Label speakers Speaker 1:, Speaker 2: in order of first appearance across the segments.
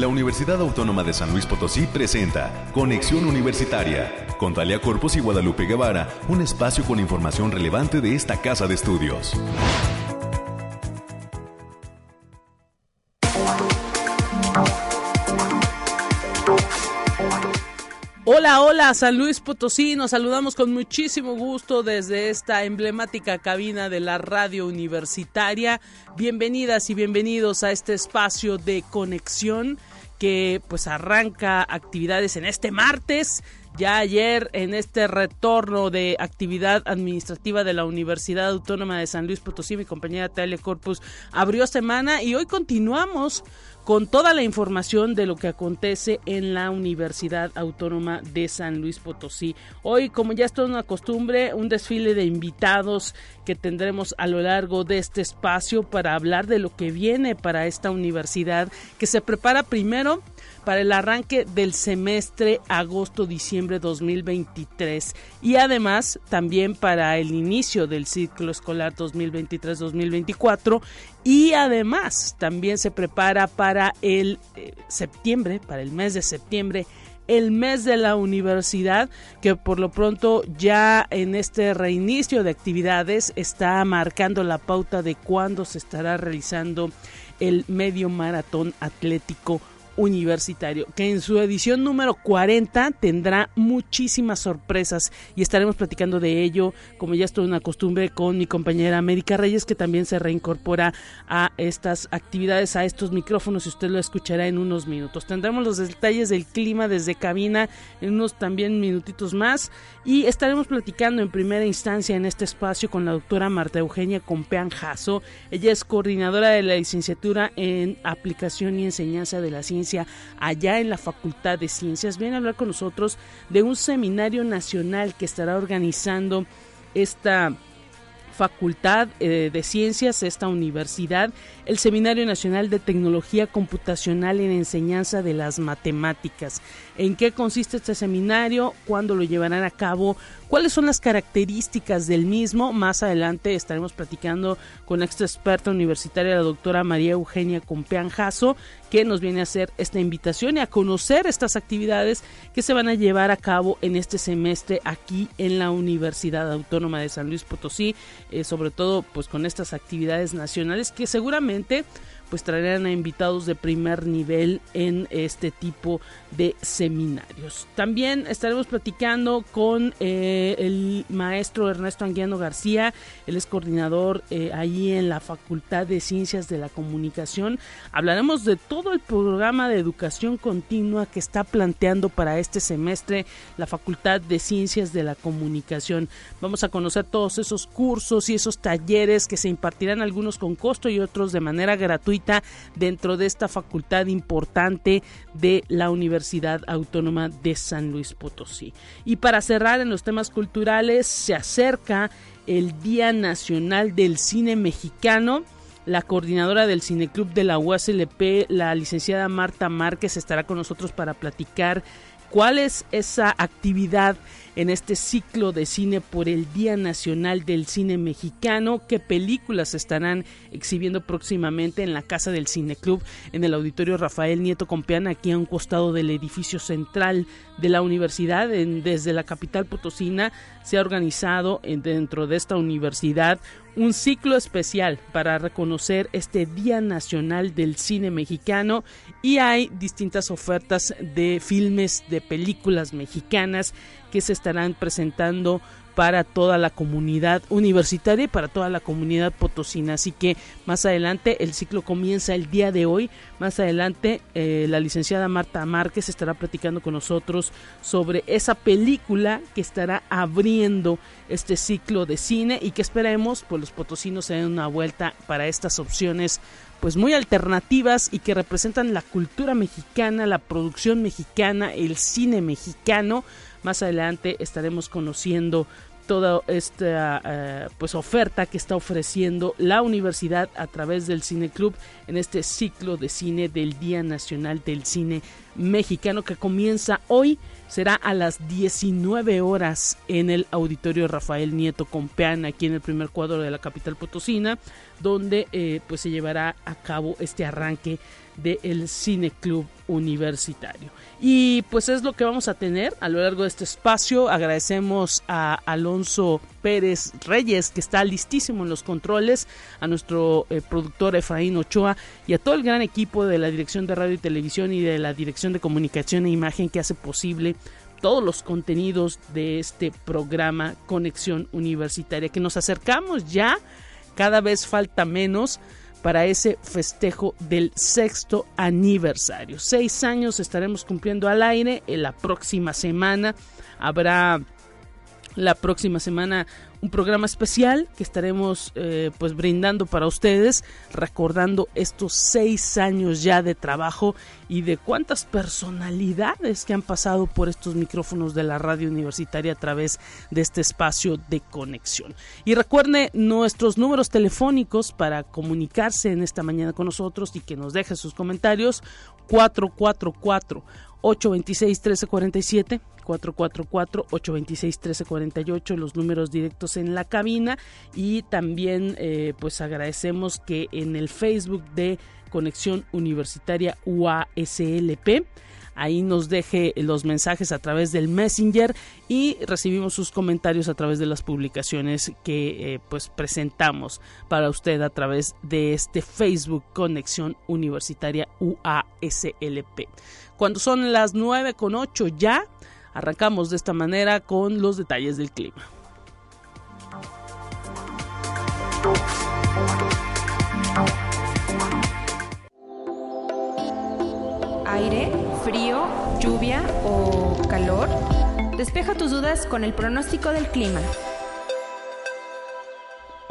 Speaker 1: La Universidad Autónoma de San Luis Potosí presenta Conexión Universitaria con Talia Corpus y Guadalupe Guevara, un espacio con información relevante de esta casa de estudios.
Speaker 2: Hola, hola, San Luis Potosí. Nos saludamos con muchísimo gusto desde esta emblemática cabina de la radio universitaria. Bienvenidas y bienvenidos a este espacio de conexión que pues arranca actividades en este martes. Ya ayer en este retorno de actividad administrativa de la Universidad Autónoma de San Luis Potosí, mi compañera Talia Corpus abrió semana y hoy continuamos con toda la información de lo que acontece en la Universidad Autónoma de San Luis Potosí. Hoy, como ya es toda una costumbre, un desfile de invitados que tendremos a lo largo de este espacio para hablar de lo que viene para esta universidad que se prepara primero para el arranque del semestre agosto-diciembre 2023 y además también para el inicio del ciclo escolar 2023-2024 y además también se prepara para el eh, septiembre, para el mes de septiembre el mes de la universidad, que por lo pronto ya en este reinicio de actividades está marcando la pauta de cuándo se estará realizando el medio maratón atlético universitario, que en su edición número 40 tendrá muchísimas sorpresas y estaremos platicando de ello, como ya es toda una costumbre, con mi compañera América Reyes, que también se reincorpora a estas actividades, a estos micrófonos, y usted lo escuchará en unos minutos. Tendremos los detalles del clima desde cabina en unos también minutitos más y estaremos platicando en primera instancia en este espacio con la doctora Marta Eugenia Compean Jasso. Ella es coordinadora de la licenciatura en aplicación y enseñanza de la ciencia allá en la Facultad de Ciencias. Viene a hablar con nosotros de un seminario nacional que estará organizando esta Facultad eh, de Ciencias, esta universidad, el Seminario Nacional de Tecnología Computacional en Enseñanza de las Matemáticas. ¿En qué consiste este seminario? ¿Cuándo lo llevarán a cabo? ¿Cuáles son las características del mismo? Más adelante estaremos platicando con esta experta universitaria, la doctora María Eugenia Compean que nos viene a hacer esta invitación y a conocer estas actividades que se van a llevar a cabo en este semestre aquí en la Universidad Autónoma de San Luis Potosí, eh, sobre todo pues con estas actividades nacionales que seguramente pues traerán a invitados de primer nivel en este tipo de seminarios. También estaremos platicando con eh, el maestro Ernesto Anguiano García, él es coordinador eh, ahí en la Facultad de Ciencias de la Comunicación. Hablaremos de todo el programa de educación continua que está planteando para este semestre la Facultad de Ciencias de la Comunicación. Vamos a conocer todos esos cursos y esos talleres que se impartirán algunos con costo y otros de manera gratuita dentro de esta facultad importante de la Universidad Autónoma de San Luis Potosí. Y para cerrar en los temas culturales, se acerca el Día Nacional del Cine Mexicano. La coordinadora del Cineclub de la UASLP, la licenciada Marta Márquez, estará con nosotros para platicar cuál es esa actividad en este ciclo de cine por el Día Nacional del Cine Mexicano. ¿Qué películas estarán exhibiendo próximamente en la Casa del Cine Club, en el Auditorio Rafael Nieto Compeán, aquí a un costado del edificio central de la universidad? desde la capital potosina se ha organizado dentro de esta universidad un ciclo especial para reconocer este Día Nacional del Cine Mexicano y hay distintas ofertas de filmes, de películas mexicanas que se estarán presentando para toda la comunidad universitaria y para toda la comunidad potosina. Así que más adelante el ciclo comienza el día de hoy. Más adelante eh, la licenciada Marta Márquez estará platicando con nosotros sobre esa película que estará abriendo este ciclo de cine y que esperemos pues los potosinos se den una vuelta para estas opciones pues muy alternativas y que representan la cultura mexicana, la producción mexicana, el cine mexicano. Más adelante estaremos conociendo toda esta eh, pues oferta que está ofreciendo la universidad a través del Cine Club en este ciclo de cine del Día Nacional del Cine Mexicano que comienza hoy será a las 19 horas en el auditorio Rafael Nieto Compeán, aquí en el primer cuadro de la capital potosina, donde eh, pues se llevará a cabo este arranque del Cine Club Universitario. Y pues es lo que vamos a tener a lo largo de este espacio. Agradecemos a Alonso Pérez Reyes, que está listísimo en los controles, a nuestro eh, productor Efraín Ochoa y a todo el gran equipo de la Dirección de Radio y Televisión y de la Dirección de Comunicación e Imagen que hace posible todos los contenidos de este programa Conexión Universitaria, que nos acercamos ya, cada vez falta menos para ese festejo del sexto aniversario. Seis años estaremos cumpliendo al aire. En la próxima semana habrá la próxima semana un programa especial que estaremos eh, pues brindando para ustedes recordando estos seis años ya de trabajo y de cuántas personalidades que han pasado por estos micrófonos de la radio universitaria a través de este espacio de conexión. Y recuerde nuestros números telefónicos para comunicarse en esta mañana con nosotros y que nos deje sus comentarios. 444 826 1347 444-826-1348, los números directos en la cabina y también eh, pues agradecemos que en el Facebook de Conexión Universitaria UASLP ahí nos deje los mensajes a través del Messenger y recibimos sus comentarios a través de las publicaciones que eh, pues presentamos para usted a través de este Facebook Conexión Universitaria UASLP. Cuando son las 9 con 8 ya Arrancamos de esta manera con los detalles del clima.
Speaker 3: Aire, frío, lluvia o calor. Despeja tus dudas con el pronóstico del clima.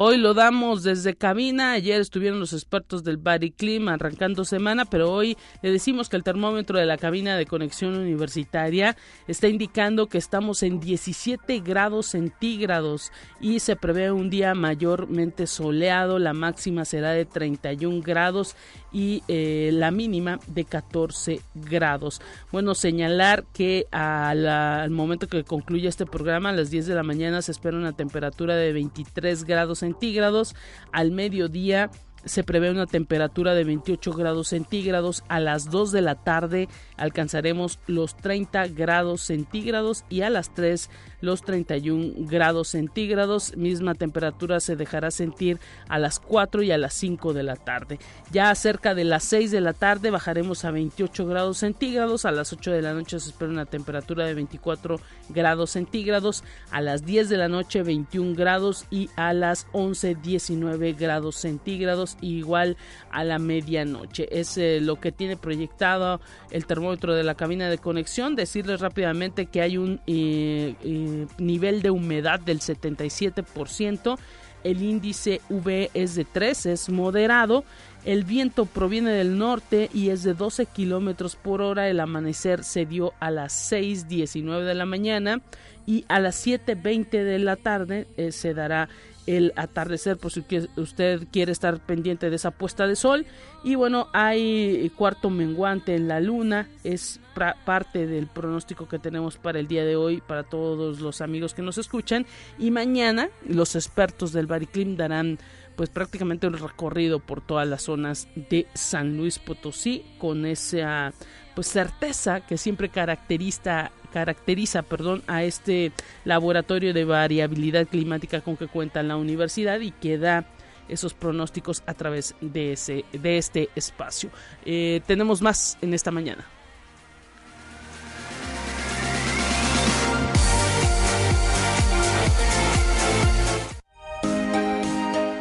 Speaker 2: Hoy lo damos desde cabina. Ayer estuvieron los expertos del Body Clima arrancando semana, pero hoy le decimos que el termómetro de la cabina de conexión universitaria está indicando que estamos en 17 grados centígrados y se prevé un día mayormente soleado. La máxima será de 31 grados y eh, la mínima de 14 grados. Bueno, señalar que al momento que concluya este programa, a las 10 de la mañana, se espera una temperatura de 23 grados centígrados. Al mediodía se prevé una temperatura de 28 grados centígrados. A las 2 de la tarde alcanzaremos los 30 grados centígrados y a las 3 los 31 grados centígrados. Misma temperatura se dejará sentir a las 4 y a las 5 de la tarde. Ya cerca de las 6 de la tarde bajaremos a 28 grados centígrados. A las 8 de la noche se espera una temperatura de 24 grados centígrados. A las 10 de la noche 21 grados y a las 11 19 grados centígrados. Igual a la medianoche. Es eh, lo que tiene proyectado el termómetro de la cabina de conexión. Decirles rápidamente que hay un... Eh, eh, nivel de humedad del 77%, el índice V es de 3, es moderado, el viento proviene del norte y es de 12 kilómetros por hora, el amanecer se dio a las 6.19 de la mañana y a las 7.20 de la tarde se dará el atardecer por si usted quiere estar pendiente de esa puesta de sol. Y bueno hay cuarto menguante en la luna es parte del pronóstico que tenemos para el día de hoy para todos los amigos que nos escuchan. Y mañana los expertos del Bariclim darán pues prácticamente un recorrido por todas las zonas de San Luis Potosí con esa pues certeza que siempre caracteriza caracteriza perdón, a este laboratorio de variabilidad climática con que cuenta la universidad y que da esos pronósticos a través de, ese, de este espacio. Eh, tenemos más en esta mañana.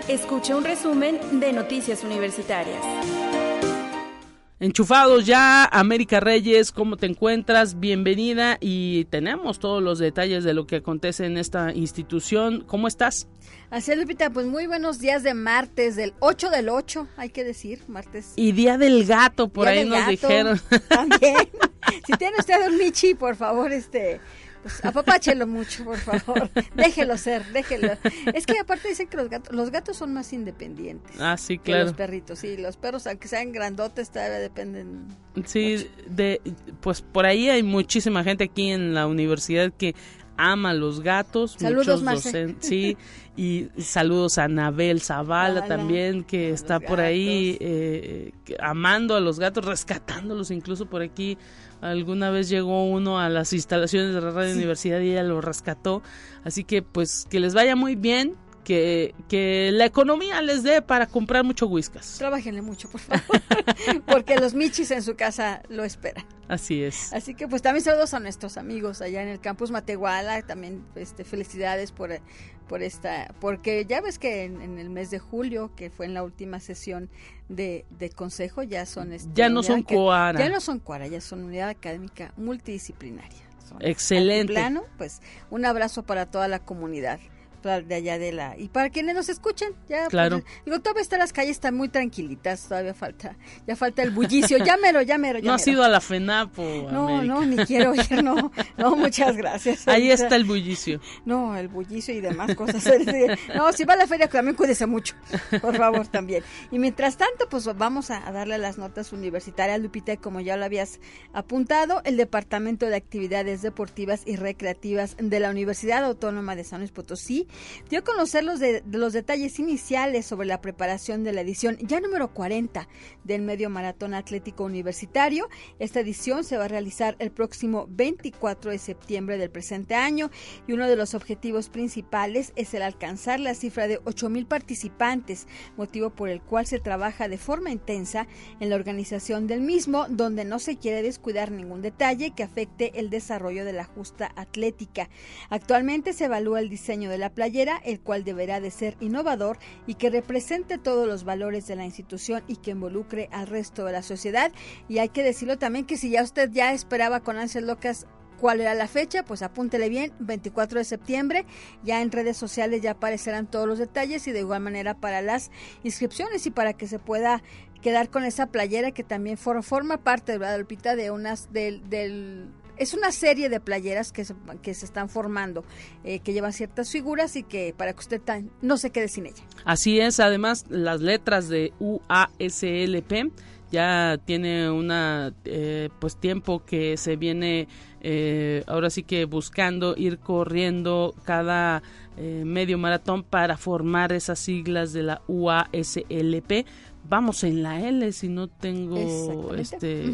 Speaker 3: Escucha un resumen de Noticias Universitarias.
Speaker 2: Enchufados ya, América Reyes, ¿cómo te encuentras? Bienvenida y tenemos todos los detalles de lo que acontece en esta institución. ¿Cómo estás?
Speaker 4: Así es, Lupita, pues muy buenos días de martes, del 8 del 8, hay que decir, martes.
Speaker 2: Y Día del Gato, por ahí nos dijeron.
Speaker 4: También. si tiene usted un Michi, por favor, este, Pues, apapáchelo mucho, por favor. déjelo ser, déjelo. Es que aparte dicen que los gatos, los gatos son más independientes.
Speaker 2: Ah, sí,
Speaker 4: que
Speaker 2: claro.
Speaker 4: los perritos, sí. Los perros, aunque sean grandotes, todavía dependen.
Speaker 2: Sí, de, pues por ahí hay muchísima gente aquí en la universidad que ama los gatos.
Speaker 4: Saludos,
Speaker 2: muchos Sí, y saludos a Anabel Zavala también, que
Speaker 4: a
Speaker 2: está por ahí eh, amando a los gatos, rescatándolos incluso por aquí. Alguna vez llegó uno a las instalaciones de la Radio Universidad y ella lo rescató. Así que pues que les vaya muy bien, que, que la economía les dé para comprar mucho whiskas.
Speaker 4: Trabájenle mucho, por favor. Porque los michis en su casa lo esperan.
Speaker 2: Así es.
Speaker 4: Así que pues también saludos a nuestros amigos allá en el campus Matehuala, también este felicidades por, por esta, porque ya ves que en, en el mes de julio, que fue en la última sesión de, de consejo, ya son este,
Speaker 2: Ya no son Coara.
Speaker 4: Ya no son Coara, ya son unidad académica multidisciplinaria.
Speaker 2: Excelente.
Speaker 4: Plano, pues un abrazo para toda la comunidad de allá de la y para quienes nos escuchen ya pues,
Speaker 2: Claro.
Speaker 4: digo todavía están las calles están muy tranquilitas todavía falta ya falta el bullicio llámero llámero
Speaker 2: No has ido a la FENAPO,
Speaker 4: No,
Speaker 2: América.
Speaker 4: no, ni quiero ir, no, no, muchas gracias.
Speaker 2: Ahí está el bullicio.
Speaker 4: No, el bullicio y demás cosas. No, si va a la feria también cuídese mucho, por favor, también. Y mientras tanto, pues vamos a, a darle las notas universitarias, Lupita, como ya lo habías apuntado, el Departamento de Actividades Deportivas y Recreativas de la Universidad Autónoma de San Luis Potosí dio a conocer los, de, los detalles iniciales sobre la preparación de la edición ya número 40 del Medio Maratón Atlético Universitario. Esta edición se va a realizar el próximo 24 de septiembre del presente año y uno de los objetivos principales es el alcanzar la cifra de 8.000 participantes, motivo por el cual se trabaja de forma intensa en la organización del mismo, donde no se quiere descuidar ningún detalle que afecte el desarrollo de la justa atlética. Actualmente se evalúa el diseño de la playera, el cual deberá de ser innovador y que represente todos los valores de la institución y que involucre al resto de la sociedad. Y hay que decirlo también que si ya usted ya esperaba con ansias locas cuál era la fecha, pues apúntele bien, 24 de septiembre, ya en redes sociales ya aparecerán todos los detalles y de igual manera para las inscripciones y para que se pueda quedar con esa playera que también for- forma parte, ¿verdad, Lupita? De unas, del, del es una serie de playeras que se, que se están formando, eh, que llevan ciertas figuras y que para que usted tan- no se quede sin ella.
Speaker 2: Así es, además las letras de UASLP ya tiene una eh, pues tiempo que se viene eh, ahora sí que buscando ir corriendo cada eh, medio maratón para formar esas siglas de la UASLP. Vamos en la L si no tengo este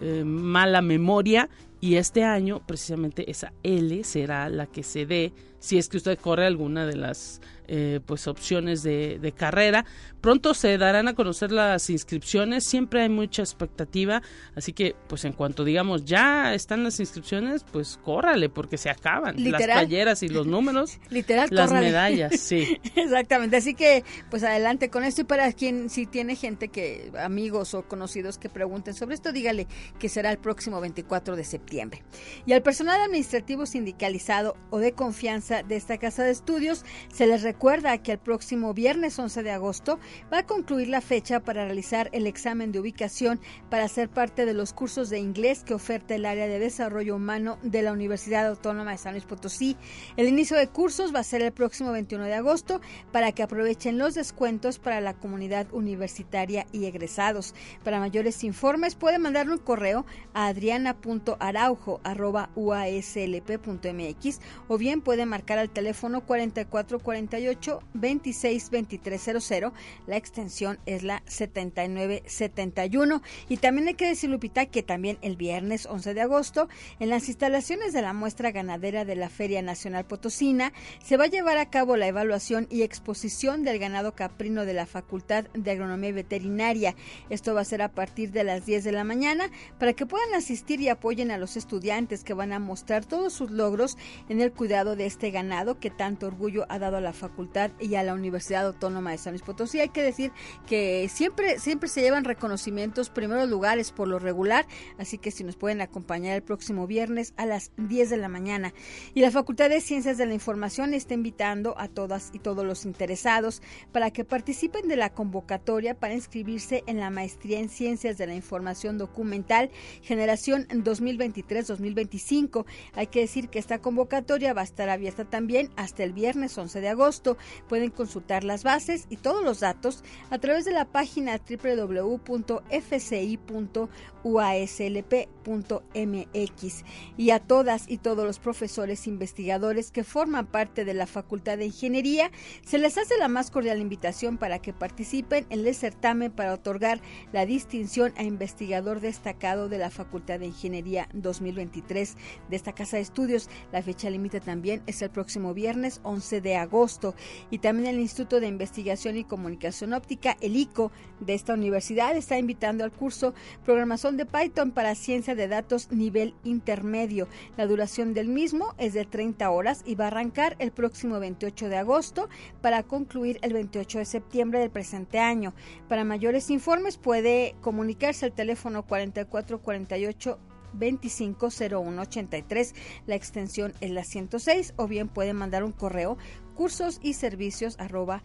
Speaker 2: eh, mala memoria y este año precisamente esa L será la que se dé si es que usted corre alguna de las eh, pues opciones de, de carrera. Pronto se darán a conocer las inscripciones siempre hay mucha expectativa así que pues en cuanto digamos ya están las inscripciones pues córrale porque se acaban. Las playeras y los números
Speaker 4: Literal,
Speaker 2: las
Speaker 4: córrale.
Speaker 2: medallas sí.
Speaker 4: Exactamente, así que pues adelante con esto. Y para quien si tiene gente que amigos o conocidos que pregunten sobre esto, dígale que será el próximo 24 de septiembre. Y al personal administrativo sindicalizado o de confianza de esta casa de estudios se les recuerda que el próximo viernes 11 de agosto va a concluir la fecha para realizar el examen de ubicación para ser parte de los cursos de inglés que oferta el área de desarrollo humano de la Universidad Autónoma de San Luis Potosí. El inicio de cursos va a ser el próximo 21 de agosto para que aprovechen los descuentos para la comunidad universitaria y egresados. Para mayores informes puede mandarle un correo a adriana.araujo.uaslp.mx o bien puede al teléfono 4448 262300. La extensión es la 7971. Y también hay que decir, Lupita, que también el viernes 11 de agosto, en las instalaciones de la muestra ganadera de la Feria Nacional Potosina, se va a llevar a cabo la evaluación y exposición del ganado caprino de la Facultad de Agronomía y Veterinaria. Esto va a ser a partir de las 10 de la mañana para que puedan asistir y apoyen a los estudiantes que van a mostrar todos sus logros en el cuidado de este ganado que tanto orgullo ha dado a la facultad y a la Universidad Autónoma de San Luis Potosí. Hay que decir que siempre, siempre se llevan reconocimientos, primeros lugares por lo regular, así que si nos pueden acompañar el próximo viernes a las 10 de la mañana. Y la Facultad de Ciencias de la Información está invitando a todas y todos los interesados para que participen de la convocatoria para inscribirse en la maestría en Ciencias de la Información Documental Generación 2023-2025. Hay que decir que esta convocatoria va a estar abierta también hasta el viernes 11 de agosto. Pueden consultar las bases y todos los datos a través de la página www.fci.uaslp.mx y a todas y todos los profesores investigadores que forman parte de la Facultad de Ingeniería se les hace la más cordial invitación para que participen en el certamen para otorgar la distinción a investigador destacado de la Facultad de Ingeniería 2023 de esta casa de estudios. La fecha límite también es el próximo viernes 11 de agosto y también el Instituto de Investigación y Comunicación Óptica, el ICO, de esta universidad está invitando al curso Programación de Python para Ciencia de Datos nivel intermedio. La duración del mismo es de 30 horas y va a arrancar el próximo 28 de agosto para concluir el 28 de septiembre del presente año. Para mayores informes puede comunicarse al teléfono 4448 250183. La extensión es la 106 o bien puede mandar un correo cursos y servicios arroba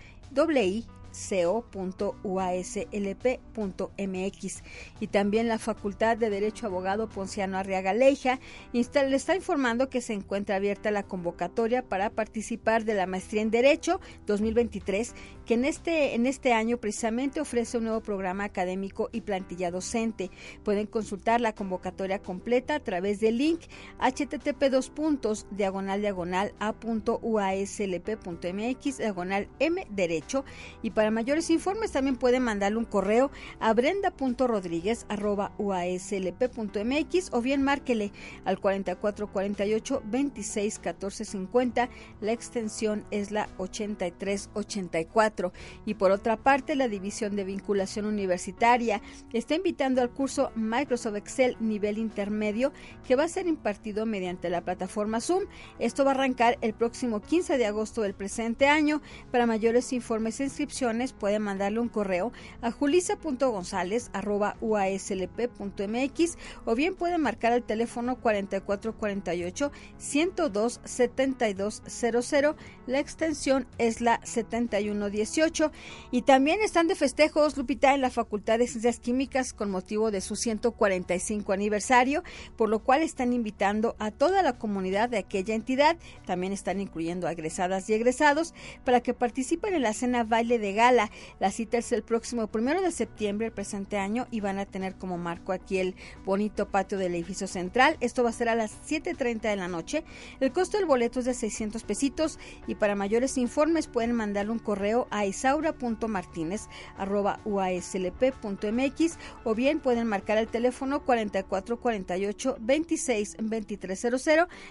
Speaker 4: co.uaslp.mx y también la Facultad de Derecho Abogado Ponciano Arriaga Leija le está informando que se encuentra abierta la convocatoria para participar de la maestría en Derecho 2023 que en este en este año precisamente ofrece un nuevo programa académico y plantilla docente. Pueden consultar la convocatoria completa a través del link http dos puntos diagonal diagonal a.uaslp.mx diagonal m derecho y para mayores informes también pueden mandarle un correo a brenda.rodríguez.uaslp.mx o bien márquele al 4448 26 14 50. La extensión es la 8384. Y por otra parte, la División de Vinculación Universitaria está invitando al curso Microsoft Excel nivel intermedio que va a ser impartido mediante la plataforma Zoom. Esto va a arrancar el próximo 15 de agosto del presente año. Para mayores informes e inscripciones, pueden mandarle un correo a julisa.gonzález.uaslp.mx o bien pueden marcar el teléfono 4448 102 7200. La extensión es la 7118. Y también están de festejos, Lupita, en la Facultad de Ciencias Químicas con motivo de su 145 aniversario, por lo cual están invitando a toda la comunidad de aquella entidad. También están incluyendo egresadas y egresados para que participen en la cena baile de la cita es el próximo primero de septiembre del presente año y van a tener como marco aquí el bonito patio del edificio central. Esto va a ser a las 7.30 de la noche. El costo del boleto es de 600 pesitos y para mayores informes pueden mandarle un correo a isaura.martinez.uaslp.mx o bien pueden marcar el teléfono 4448 26 2300.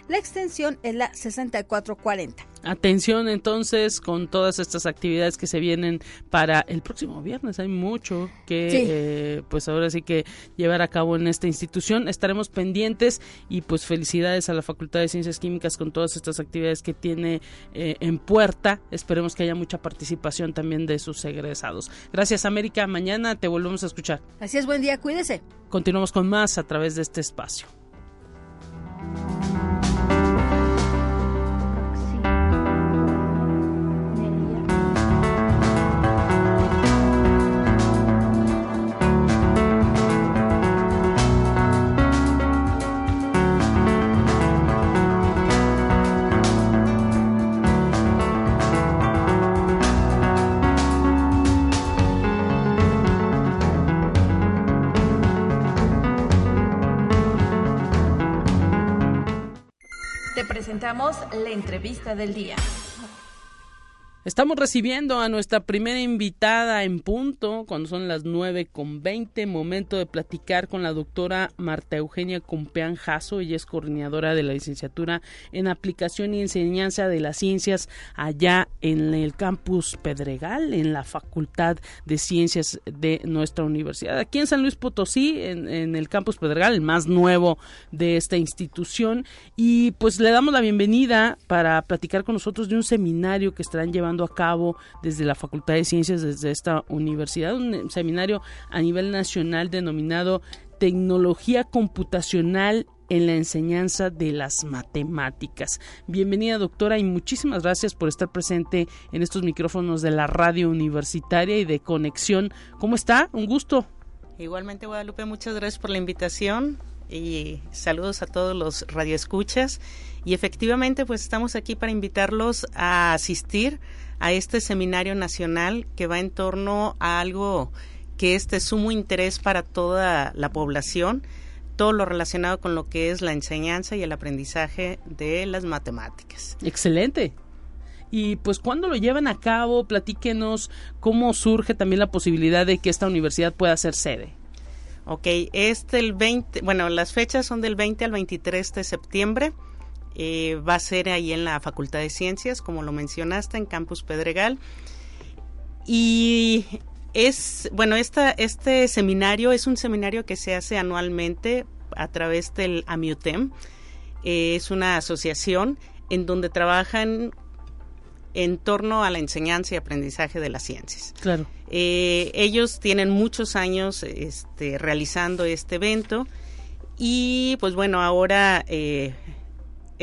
Speaker 4: La extensión es la 6440.
Speaker 2: Atención entonces con todas estas actividades que se vienen para el próximo viernes. Hay mucho que, eh, pues ahora sí que llevar a cabo en esta institución. Estaremos pendientes y pues felicidades a la Facultad de Ciencias Químicas con todas estas actividades que tiene eh, en puerta. Esperemos que haya mucha participación también de sus egresados. Gracias América. Mañana te volvemos a escuchar.
Speaker 4: Así es, buen día, cuídese.
Speaker 2: Continuamos con más a través de este espacio.
Speaker 3: Presentamos la entrevista del día.
Speaker 2: Estamos recibiendo a nuestra primera invitada en punto, cuando son las nueve con veinte, momento de platicar con la doctora Marta Eugenia Compeán Jasso, ella es coordinadora de la licenciatura en aplicación y enseñanza de las ciencias allá en el campus Pedregal, en la Facultad de Ciencias de nuestra universidad, aquí en San Luis Potosí, en el campus Pedregal, el más nuevo de esta institución, y pues le damos la bienvenida para platicar con nosotros de un seminario que estarán llevando a cabo desde la Facultad de Ciencias, desde esta universidad, un seminario a nivel nacional denominado Tecnología Computacional en la enseñanza de las matemáticas. Bienvenida doctora y muchísimas gracias por estar presente en estos micrófonos de la radio universitaria y de conexión. ¿Cómo está? Un gusto.
Speaker 5: Igualmente Guadalupe, muchas gracias por la invitación y saludos a todos los radioescuchas. Y efectivamente, pues estamos aquí para invitarlos a asistir a este seminario nacional que va en torno a algo que es de sumo interés para toda la población, todo lo relacionado con lo que es la enseñanza y el aprendizaje de las matemáticas.
Speaker 2: Excelente. Y pues cuando lo llevan a cabo, platíquenos cómo surge también la posibilidad de que esta universidad pueda ser sede.
Speaker 5: Ok, este el 20, bueno, las fechas son del 20 al 23 de septiembre. Eh, va a ser ahí en la Facultad de Ciencias, como lo mencionaste, en Campus Pedregal. Y es, bueno, esta, este seminario es un seminario que se hace anualmente a través del AMIUTEM. Eh, es una asociación en donde trabajan en torno a la enseñanza y aprendizaje de las ciencias.
Speaker 2: Claro.
Speaker 5: Eh, ellos tienen muchos años este, realizando este evento y pues bueno, ahora eh,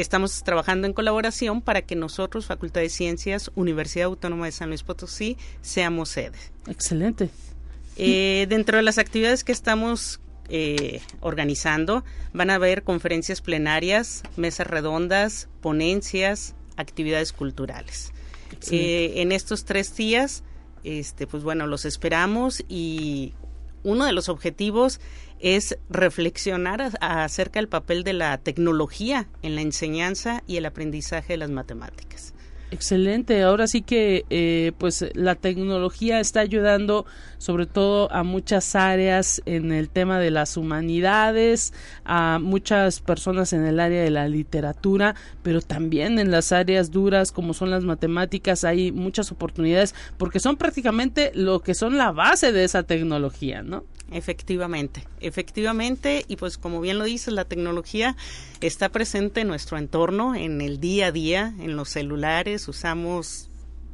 Speaker 5: estamos trabajando en colaboración para que nosotros, Facultad de Ciencias, Universidad Autónoma de San Luis Potosí, seamos sede.
Speaker 2: Excelente.
Speaker 5: Eh, dentro de las actividades que estamos organizando van a haber conferencias plenarias, mesas redondas, ponencias, actividades culturales. Eh, en estos tres días, este, pues bueno, los esperamos y uno de los objetivos es reflexionar acerca del papel de la tecnología en la enseñanza y el aprendizaje de las matemáticas.
Speaker 2: Excelente, ahora sí que eh, pues la tecnología está ayudando sobre todo a muchas áreas en el tema de las humanidades, a muchas personas en el área de la literatura, pero también en las áreas duras como son las matemáticas hay muchas oportunidades porque son prácticamente lo que son la base de esa tecnología, ¿no?
Speaker 5: Efectivamente, efectivamente, y pues como bien lo dices, la tecnología está presente en nuestro entorno, en el día a día, en los celulares, usamos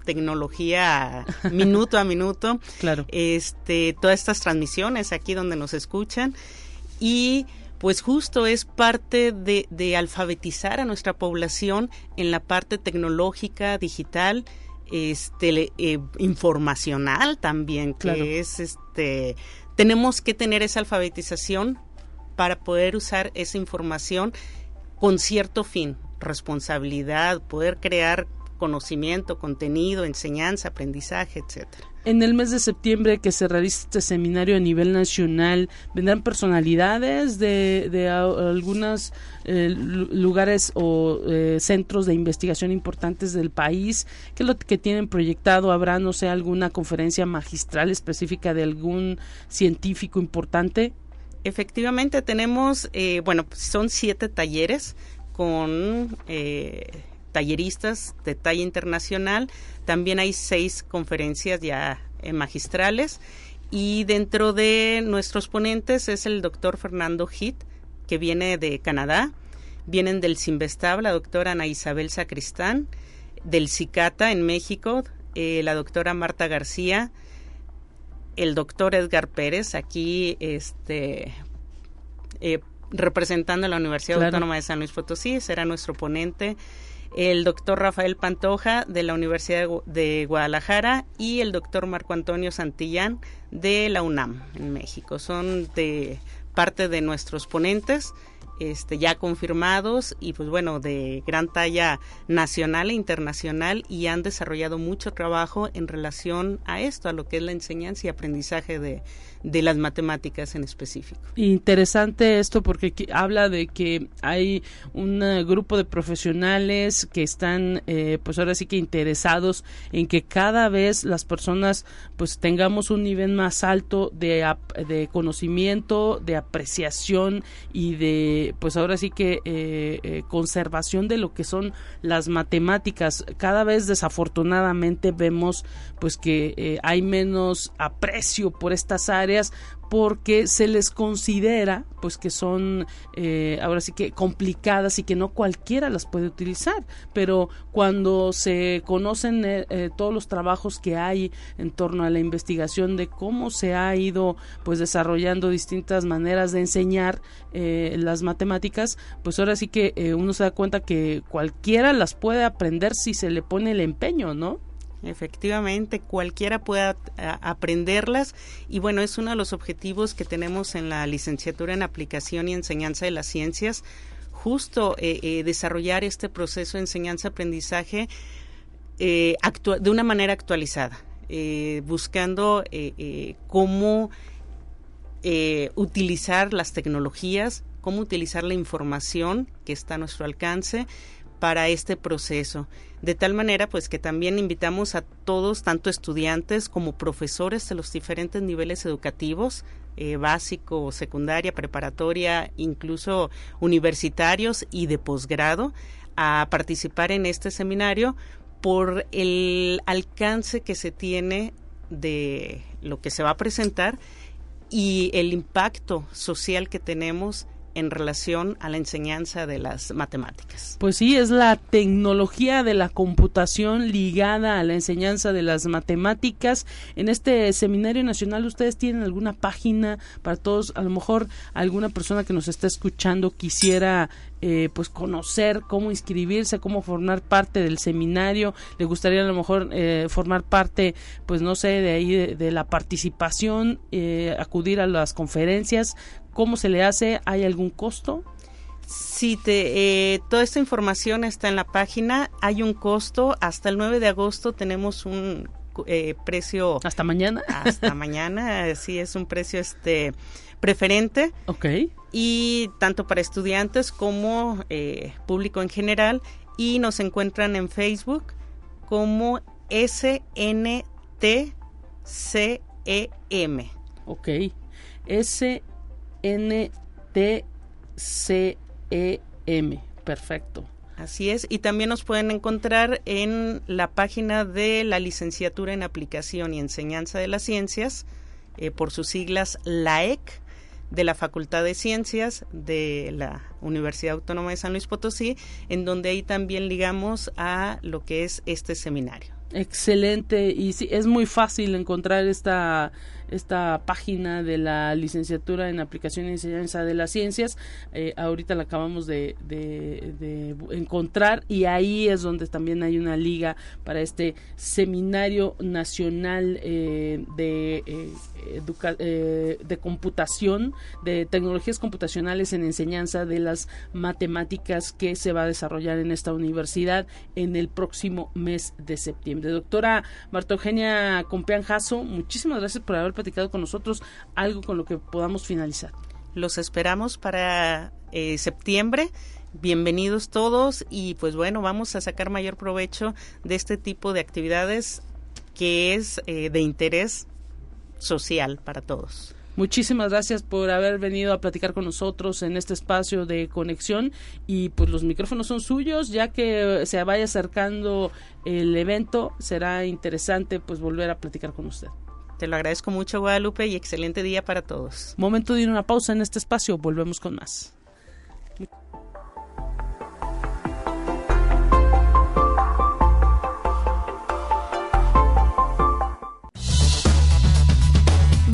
Speaker 5: tecnología minuto a minuto.
Speaker 2: Claro.
Speaker 5: Este, todas estas transmisiones aquí donde nos escuchan y pues justo es parte de, de alfabetizar a nuestra población en la parte tecnológica, digital, este eh, informacional también que es este tenemos que tener esa alfabetización para poder usar esa información con cierto fin, responsabilidad, poder crear conocimiento, contenido, enseñanza, aprendizaje, etcétera.
Speaker 2: En el mes de septiembre que se realiza este seminario a nivel nacional, vendrán personalidades de, de algunos eh, lugares o eh, centros de investigación importantes del país. ¿Qué es lo que tienen proyectado? ¿Habrá, no sé, alguna conferencia magistral específica de algún científico importante?
Speaker 5: Efectivamente, tenemos, eh, bueno, son siete talleres con talleristas de talla internacional. También hay seis conferencias ya eh, magistrales. Y dentro de nuestros ponentes es el doctor Fernando Hit, que viene de Canadá. Vienen del Simvestab, la doctora Ana Isabel Sacristán, del CICATA en México, eh, la doctora Marta García, el doctor Edgar Pérez, aquí este, eh, representando a la Universidad Autónoma de San Luis Potosí, será nuestro ponente el doctor Rafael Pantoja de la Universidad de Guadalajara y el doctor Marco Antonio Santillán de la UNAM en México. Son de parte de nuestros ponentes este, ya confirmados y pues bueno, de gran talla nacional e internacional y han desarrollado mucho trabajo en relación a esto, a lo que es la enseñanza y aprendizaje de, de las matemáticas en específico.
Speaker 2: Interesante esto porque habla de que hay un grupo de profesionales que están eh, pues ahora sí que interesados en que cada vez las personas pues tengamos un nivel más alto de, de conocimiento, de apreciación y de pues ahora sí que eh, conservación de lo que son las matemáticas. Cada vez desafortunadamente vemos pues que hay menos aprecio por estas áreas porque se les considera pues que son eh, ahora sí que complicadas y que no cualquiera las puede utilizar. Pero cuando se conocen eh, eh, todos los trabajos que hay en torno a la investigación de cómo se ha ido pues desarrollando distintas maneras de enseñar las matemáticas pues ahora sí que uno se da cuenta que cualquiera las puede aprender si se le pone el empeño no
Speaker 5: Efectivamente, cualquiera pueda aprenderlas. Y bueno, es uno de los objetivos que tenemos en la licenciatura en aplicación y enseñanza de las ciencias, justo eh, eh, desarrollar este proceso de enseñanza-aprendizaje eh, de una manera actualizada, buscando cómo utilizar las tecnologías, cómo utilizar la información que está a nuestro alcance para este proceso. De tal manera, pues que también invitamos a todos, tanto estudiantes como profesores de los diferentes niveles educativos, eh, básico, secundaria, preparatoria, incluso universitarios y de posgrado, a participar en este seminario por el alcance que se tiene de lo que se va a presentar y el impacto social que tenemos en relación a la enseñanza de las matemáticas.
Speaker 2: Pues sí, es la tecnología de la computación ligada a la enseñanza de las matemáticas. En este seminario nacional, ¿ustedes tienen alguna página para todos? A lo mejor alguna persona que nos está escuchando quisiera eh, pues conocer cómo inscribirse, cómo formar parte del seminario, le gustaría a lo mejor eh, formar parte, pues no sé, de ahí de, la participación, eh, acudir a las conferencias, ¿cómo se le hace? ¿Hay algún costo?
Speaker 5: Sí, te, toda esta información está en la página, hay un costo, hasta el 9 de agosto tenemos un precio...
Speaker 2: ¿Hasta mañana?
Speaker 5: Hasta mañana, sí, es un precio este preferente.
Speaker 2: Ok.
Speaker 5: Y tanto para estudiantes como eh, público en general. Y nos encuentran en Facebook como SNTCEM.
Speaker 2: Ok. SNTCEM. Perfecto.
Speaker 5: Así es, y también nos pueden encontrar en la página de la licenciatura en aplicación y enseñanza de las ciencias, eh, por sus siglas LAEC, de la Facultad de Ciencias de la Universidad Autónoma de San Luis Potosí, en donde ahí también ligamos a lo que es este seminario.
Speaker 2: Excelente y sí, es muy fácil encontrar esta esta página de la licenciatura en aplicación y enseñanza de las ciencias. Eh, ahorita la acabamos de, encontrar y ahí es donde también hay una liga para este seminario nacional eh, de, eh, de computación, de tecnologías computacionales en enseñanza de las matemáticas que se va a desarrollar en esta universidad en el próximo mes de septiembre. Doctora Marta Eugenia Compean Jasso, muchísimas gracias por haber platicado con nosotros, algo con lo que podamos finalizar.
Speaker 5: Los esperamos para eh, septiembre. Bienvenidos todos y pues bueno, vamos a sacar mayor provecho de este tipo de actividades que es eh, de interés social para todos.
Speaker 2: Muchísimas gracias por haber venido a platicar con nosotros en este espacio de conexión y pues los micrófonos son suyos, ya que se vaya acercando el evento, será interesante pues volver a platicar con usted.
Speaker 5: Te lo agradezco mucho, Guadalupe, y excelente día para todos.
Speaker 2: Momento de ir a una pausa en este espacio, volvemos con más.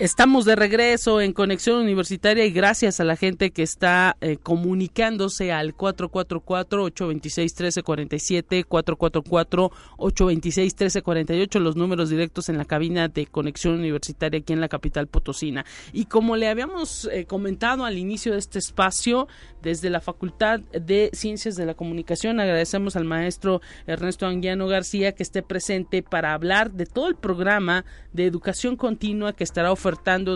Speaker 2: Estamos de regreso en Conexión Universitaria y gracias a la gente que está eh, comunicándose al 444-826-1347, 444-826-1348, los números directos en la cabina de Conexión Universitaria aquí en la capital potosina. Y como le habíamos eh, comentado al inicio de este espacio, desde la Facultad de Ciencias de la Comunicación, agradecemos al maestro Ernesto Anguiano García que esté presente para hablar de todo el programa de educación continua que estará ofreciendo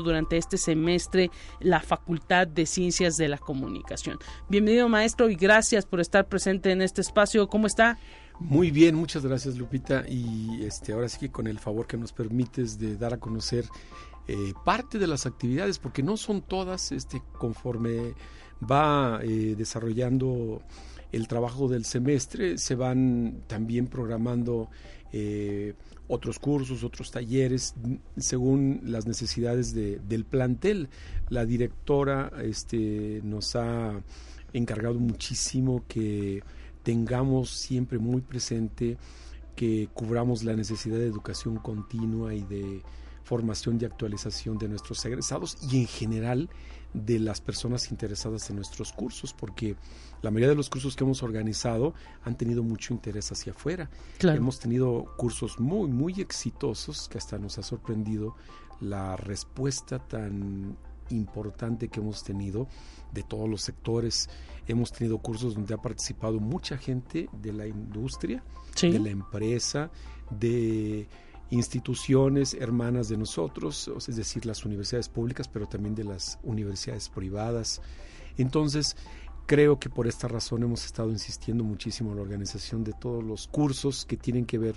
Speaker 2: durante este semestre la Facultad de Ciencias de la Comunicación. Bienvenido maestro y gracias por estar presente en este espacio. ¿Cómo está?
Speaker 6: Muy bien, muchas gracias Lupita y este ahora sí que con el favor que nos permites de dar a conocer eh, parte de las actividades porque no son todas este conforme va eh, desarrollando el trabajo del semestre se van también programando eh, otros cursos, otros talleres, según las necesidades de, del plantel. La directora este, nos ha encargado muchísimo que tengamos siempre muy presente que cubramos la necesidad de educación continua y de formación y actualización de nuestros egresados y en general de las personas interesadas en nuestros cursos, porque la mayoría de los cursos que hemos organizado han tenido mucho interés hacia afuera. Hemos tenido cursos muy, muy exitosos que hasta nos ha sorprendido la respuesta tan importante que hemos tenido de todos los sectores. Hemos tenido cursos donde ha participado mucha gente de la industria, de la empresa, de instituciones hermanas de nosotros, es decir, las universidades públicas, pero también de las universidades privadas. Entonces, creo que por esta razón hemos estado insistiendo muchísimo en la organización de todos los cursos que tienen que ver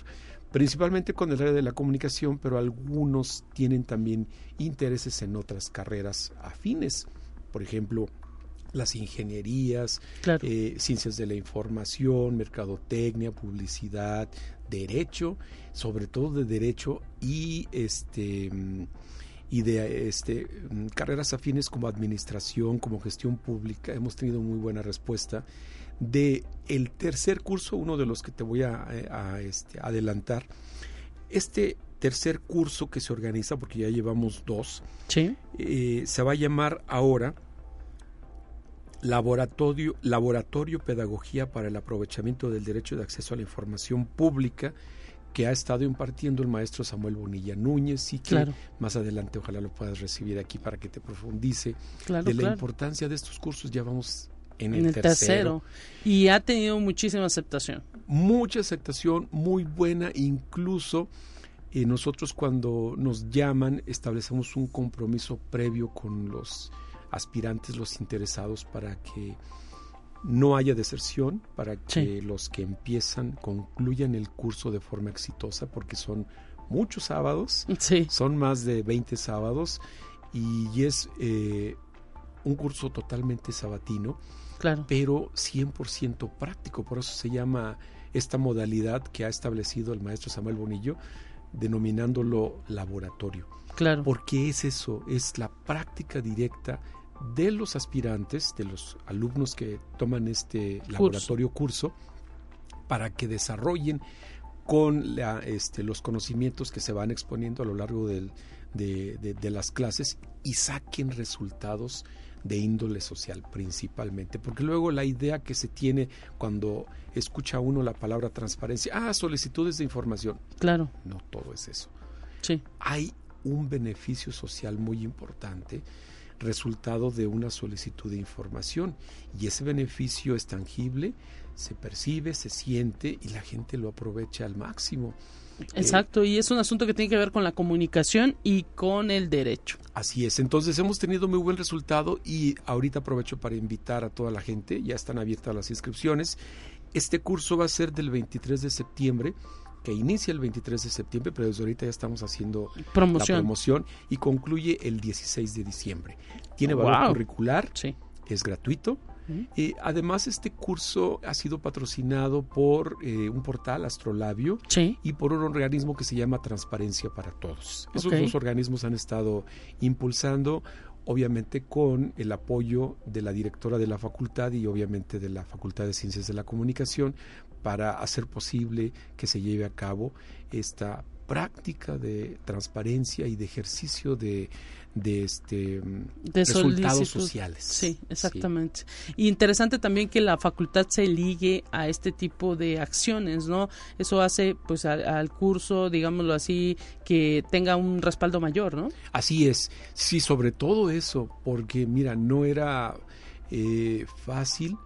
Speaker 6: principalmente con el área de la comunicación, pero algunos tienen también intereses en otras carreras afines. Por ejemplo, las ingenierías, eh, ciencias de la información, mercadotecnia, publicidad, derecho, sobre todo de derecho y este y de este carreras afines como administración, como gestión pública, hemos tenido muy buena respuesta. De el tercer curso, uno de los que te voy a, este, adelantar, este tercer curso que se organiza, porque ya llevamos dos, eh, se va a llamar ahora Laboratorio, Laboratorio Pedagogía para el Aprovechamiento del Derecho de Acceso a la Información Pública que ha estado impartiendo el maestro Samuel Bonilla Núñez y que más adelante ojalá lo puedas recibir aquí para que te profundice de la importancia de estos cursos. Ya vamos en, el, tercero.
Speaker 2: Y ha tenido muchísima aceptación.
Speaker 6: Mucha aceptación, muy buena, incluso eh, nosotros cuando nos llaman establecemos un compromiso previo con los aspirantes, los interesados, para que no haya deserción, para que los que empiezan concluyan el curso de forma exitosa, porque son muchos sábados, son más de 20 sábados y es eh, un curso totalmente sabatino, claro. pero 100% práctico, por eso se llama esta modalidad que ha establecido el maestro Samuel Bonillo, denominándolo laboratorio. Claro. Porque es eso, es la práctica directa de los aspirantes, de los alumnos que toman este laboratorio curso, para que desarrollen con este, los conocimientos que se van exponiendo a lo largo de, las clases y saquen resultados de índole social principalmente, porque luego la idea que se tiene cuando escucha uno la palabra transparencia, ah, solicitudes de información.
Speaker 2: Claro.
Speaker 6: No todo es eso.
Speaker 2: Sí.
Speaker 6: Hay un beneficio social muy importante resultado de una solicitud de información y ese beneficio es tangible, se percibe, se siente y la gente lo aprovecha al máximo.
Speaker 2: Exacto, y es un asunto que tiene que ver con la comunicación y con el derecho.
Speaker 6: Así es, entonces hemos tenido muy buen resultado y ahorita aprovecho para invitar a toda la gente, ya están abiertas las inscripciones. Este curso va a ser del 23 de septiembre que inicia el 23 de septiembre, pero desde ahorita ya estamos haciendo
Speaker 2: promoción.
Speaker 6: la promoción y concluye el 16 de diciembre. Tiene valor curricular, es gratuito. y además, este curso ha sido patrocinado por eh, un portal, Astrolabio, y por un organismo que se llama Transparencia para Todos. Esos dos organismos han estado impulsando obviamente con el apoyo de la directora de la facultad y obviamente de la Facultad de Ciencias de la Comunicación para hacer posible que se lleve a cabo esta práctica de transparencia y de ejercicio de, de este
Speaker 2: de
Speaker 6: resultados sociales.
Speaker 2: Sí, exactamente. Y interesante también que la facultad se ligue a este tipo de acciones, ¿no? Eso hace pues al, al curso, digámoslo así, que tenga un respaldo mayor, ¿no?
Speaker 6: Así es, sí, sobre todo eso, porque mira, no era eh, fácil,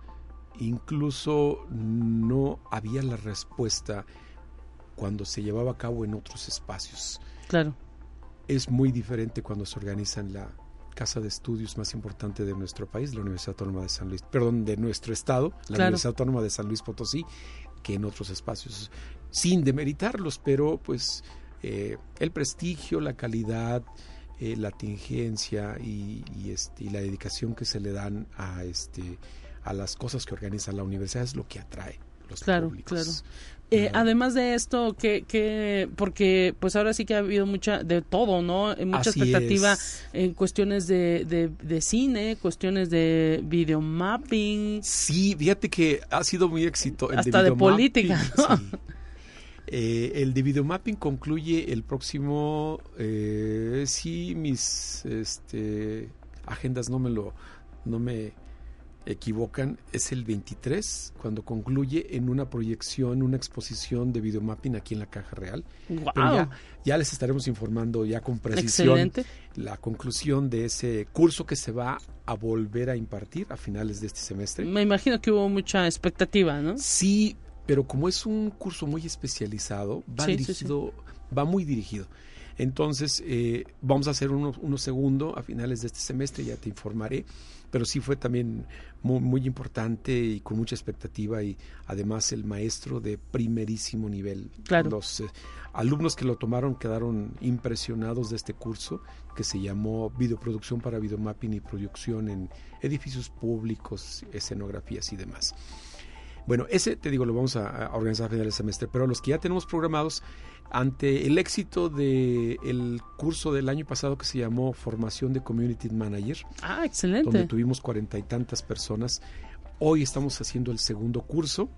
Speaker 6: incluso no había la respuesta cuando se llevaba a cabo en otros espacios.
Speaker 2: Claro.
Speaker 6: Es muy diferente cuando se organiza en la casa de estudios más importante de nuestro país, la Universidad Autónoma de San Luis, perdón, de nuestro estado, la
Speaker 2: Claro.
Speaker 6: Universidad Autónoma de San Luis Potosí, que en otros espacios, sin demeritarlos, pero pues eh, el prestigio, la calidad, eh, la tingencia y, y, este, y la dedicación que se le dan a este a las cosas que organiza la universidad es lo que atrae los
Speaker 2: Claro,
Speaker 6: públicos.
Speaker 2: claro. Eh, además de esto, que, que, porque pues ahora sí que ha habido mucha, de todo, ¿no? Mucha
Speaker 6: Así
Speaker 2: expectativa
Speaker 6: es.
Speaker 2: en cuestiones de, de, de cine, cuestiones de videomapping.
Speaker 6: Sí, fíjate que ha sido muy éxito. El
Speaker 2: Hasta de política, ¿no?
Speaker 6: sí. Eh, el de videomapping concluye el próximo. Eh, sí, mis este, agendas no me lo no me equivocan. Es el 23 cuando concluye en una proyección, una exposición de videomapping aquí en la Caja Real. Pero ya, ya les estaremos informando ya con precisión
Speaker 2: Excelente.
Speaker 6: la conclusión de ese curso que se va a volver a impartir a finales de este semestre.
Speaker 2: Me imagino que hubo mucha expectativa, ¿no?
Speaker 6: Sí, pero como es un curso muy especializado, va
Speaker 2: Sí, sí,
Speaker 6: dirigido, va muy dirigido. Entonces, eh, vamos a hacer uno, uno segundo a finales de este semestre, ya te informaré, pero sí fue también muy, muy importante y con mucha expectativa y además el maestro de primerísimo nivel.
Speaker 2: Claro.
Speaker 6: Los eh, alumnos que lo tomaron quedaron impresionados de este curso que se llamó Videoproducción para Videomapping y Producción en Edificios Públicos, Escenografías y demás. Bueno, ese te digo, lo vamos a, a organizar a final del semestre, pero los que ya tenemos programados, ante el éxito del el curso del año pasado que se llamó Formación de Community Manager,
Speaker 2: Ah,
Speaker 6: donde
Speaker 2: excelente.
Speaker 6: tuvimos cuarenta y tantas personas, hoy estamos haciendo el segundo curso,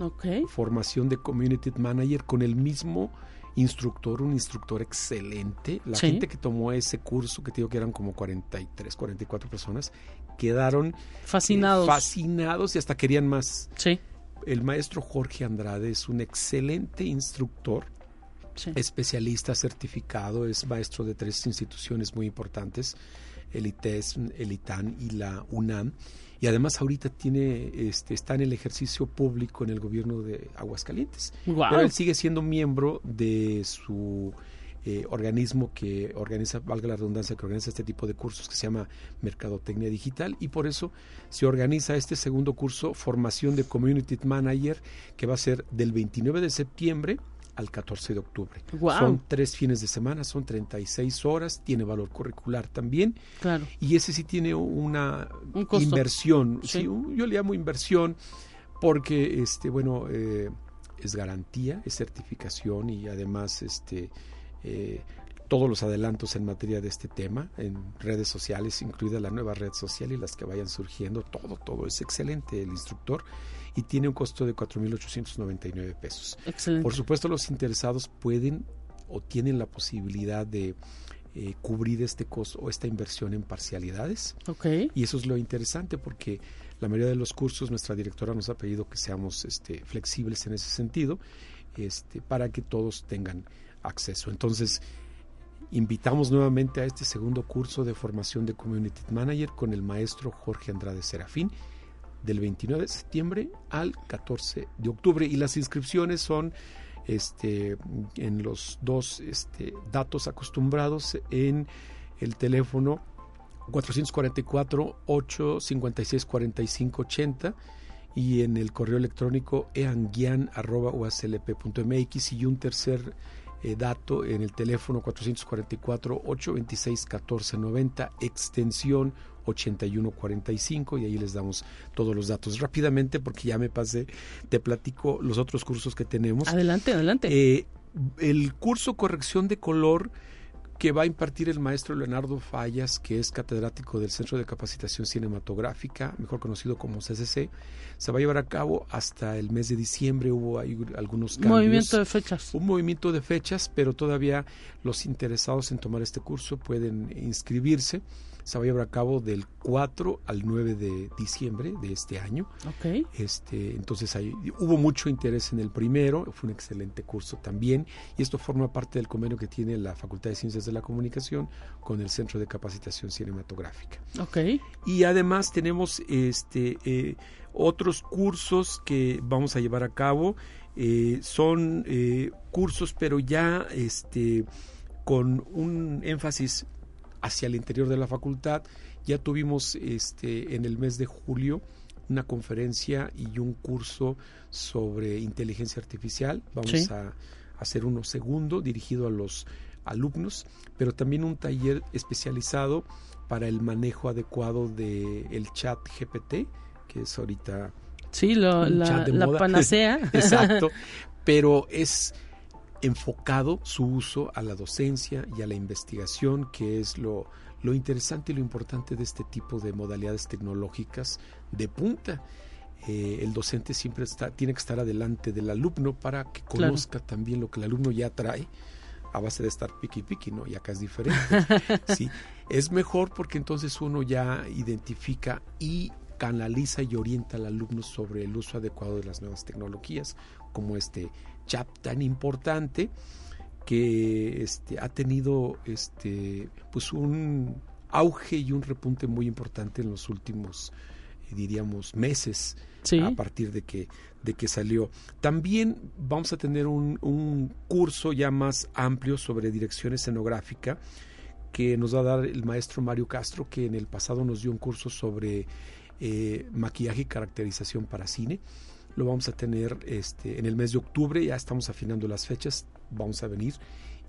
Speaker 2: Ok.
Speaker 6: Formación de Community Manager, con el mismo instructor, un instructor excelente. La
Speaker 2: Sí.
Speaker 6: gente que tomó ese curso, que te digo que eran como 43, 44 personas, quedaron
Speaker 2: Fascinados.
Speaker 6: fascinados y hasta querían más.
Speaker 2: sí,
Speaker 6: El maestro Jorge Andrade es un excelente instructor,
Speaker 2: sí.
Speaker 6: especialista certificado, es maestro de tres instituciones muy importantes, el ITES, el ITAN y la UNAM. Y además ahorita tiene, este, está en el ejercicio público en el gobierno de Aguascalientes. Pero él sigue siendo miembro de su eh, organismo que organiza, valga la redundancia, que organiza este tipo de cursos que se llama Mercadotecnia Digital y por eso se organiza este segundo curso, Formación de Community Manager, que va a ser del 29 de septiembre al 14 de octubre. Son tres fines de semana, son 36 horas, tiene valor curricular también
Speaker 2: Claro.
Speaker 6: y ese sí tiene una
Speaker 2: Un
Speaker 6: inversión,
Speaker 2: Sí.
Speaker 6: yo le llamo inversión porque este bueno eh, es garantía, es certificación y además este eh, todos los adelantos en materia de este tema en redes sociales, incluida la nueva red social y las que vayan surgiendo, todo, todo es excelente el instructor y tiene un costo de 4.899 pesos.
Speaker 2: Excelente.
Speaker 6: Por supuesto, los interesados pueden o tienen la posibilidad de eh, cubrir este costo o esta inversión en parcialidades.
Speaker 2: Ok.
Speaker 6: Y eso es lo interesante porque la mayoría de los cursos nuestra directora nos ha pedido que seamos este, flexibles en ese sentido este, para que todos tengan acceso. Entonces, invitamos nuevamente a este segundo curso de formación de Community Manager con el maestro Jorge Andrade Serafín del 29 de septiembre al 14 de octubre. Y las inscripciones son este, en los dos este, datos acostumbrados en el teléfono 444 856 45 80 y en el correo electrónico eanguian.uslp.mx y un tercer eh, dato en el teléfono 444 826 1490 extensión 8145 y ahí les damos todos los datos rápidamente porque ya me pasé, te platico los otros cursos que tenemos.
Speaker 2: Adelante, adelante.
Speaker 6: Eh, el curso corrección de color que va a impartir el maestro Leonardo Fallas, que es catedrático del Centro de Capacitación Cinematográfica, mejor conocido como CCC. Se va a llevar a cabo hasta el mes de diciembre. Hubo ahí algunos cambios.
Speaker 2: Movimiento de fechas.
Speaker 6: Un movimiento de fechas, pero todavía los interesados en tomar este curso pueden inscribirse se va a llevar a cabo del 4 al 9 de diciembre de este año.
Speaker 2: Ok.
Speaker 6: Este, entonces ahí, hubo mucho interés en el primero, fue un excelente curso también, y esto forma parte del convenio que tiene la Facultad de Ciencias de la Comunicación con el Centro de Capacitación Cinematográfica.
Speaker 2: Ok.
Speaker 6: Y además tenemos este eh, otros cursos que vamos a llevar a cabo. Eh, son eh, cursos, pero ya este, con un énfasis hacia el interior de la facultad. Ya tuvimos este, en el mes de julio una conferencia y un curso sobre inteligencia artificial. Vamos a hacer uno segundo dirigido a los alumnos, pero también un taller especializado para el manejo adecuado del el chat GPT, que es ahorita
Speaker 2: sí, la, la panacea.
Speaker 6: Exacto, pero es enfocado su uso a la docencia y a la investigación, que es lo, lo interesante y lo importante de este tipo de modalidades tecnológicas de punta. Eh, el docente siempre está, tiene que estar adelante del alumno para que conozca también lo que el alumno ya trae a base de estar piqui piqui, ¿no? Y acá es diferente. ¿sí? Es mejor porque entonces uno ya identifica y canaliza y orienta al alumno sobre el uso adecuado de las nuevas tecnologías, como este chat tan importante que este, ha tenido este, pues un auge y un repunte muy importante en los últimos, eh, diríamos, meses a partir de que, de que salió. También vamos a tener un, un curso ya más amplio sobre dirección escenográfica que nos va a dar el maestro Mario Castro, que en el pasado nos dio un curso sobre eh, maquillaje y caracterización para cine lo vamos a tener este, en el mes de octubre, ya estamos afinando las fechas, vamos a venir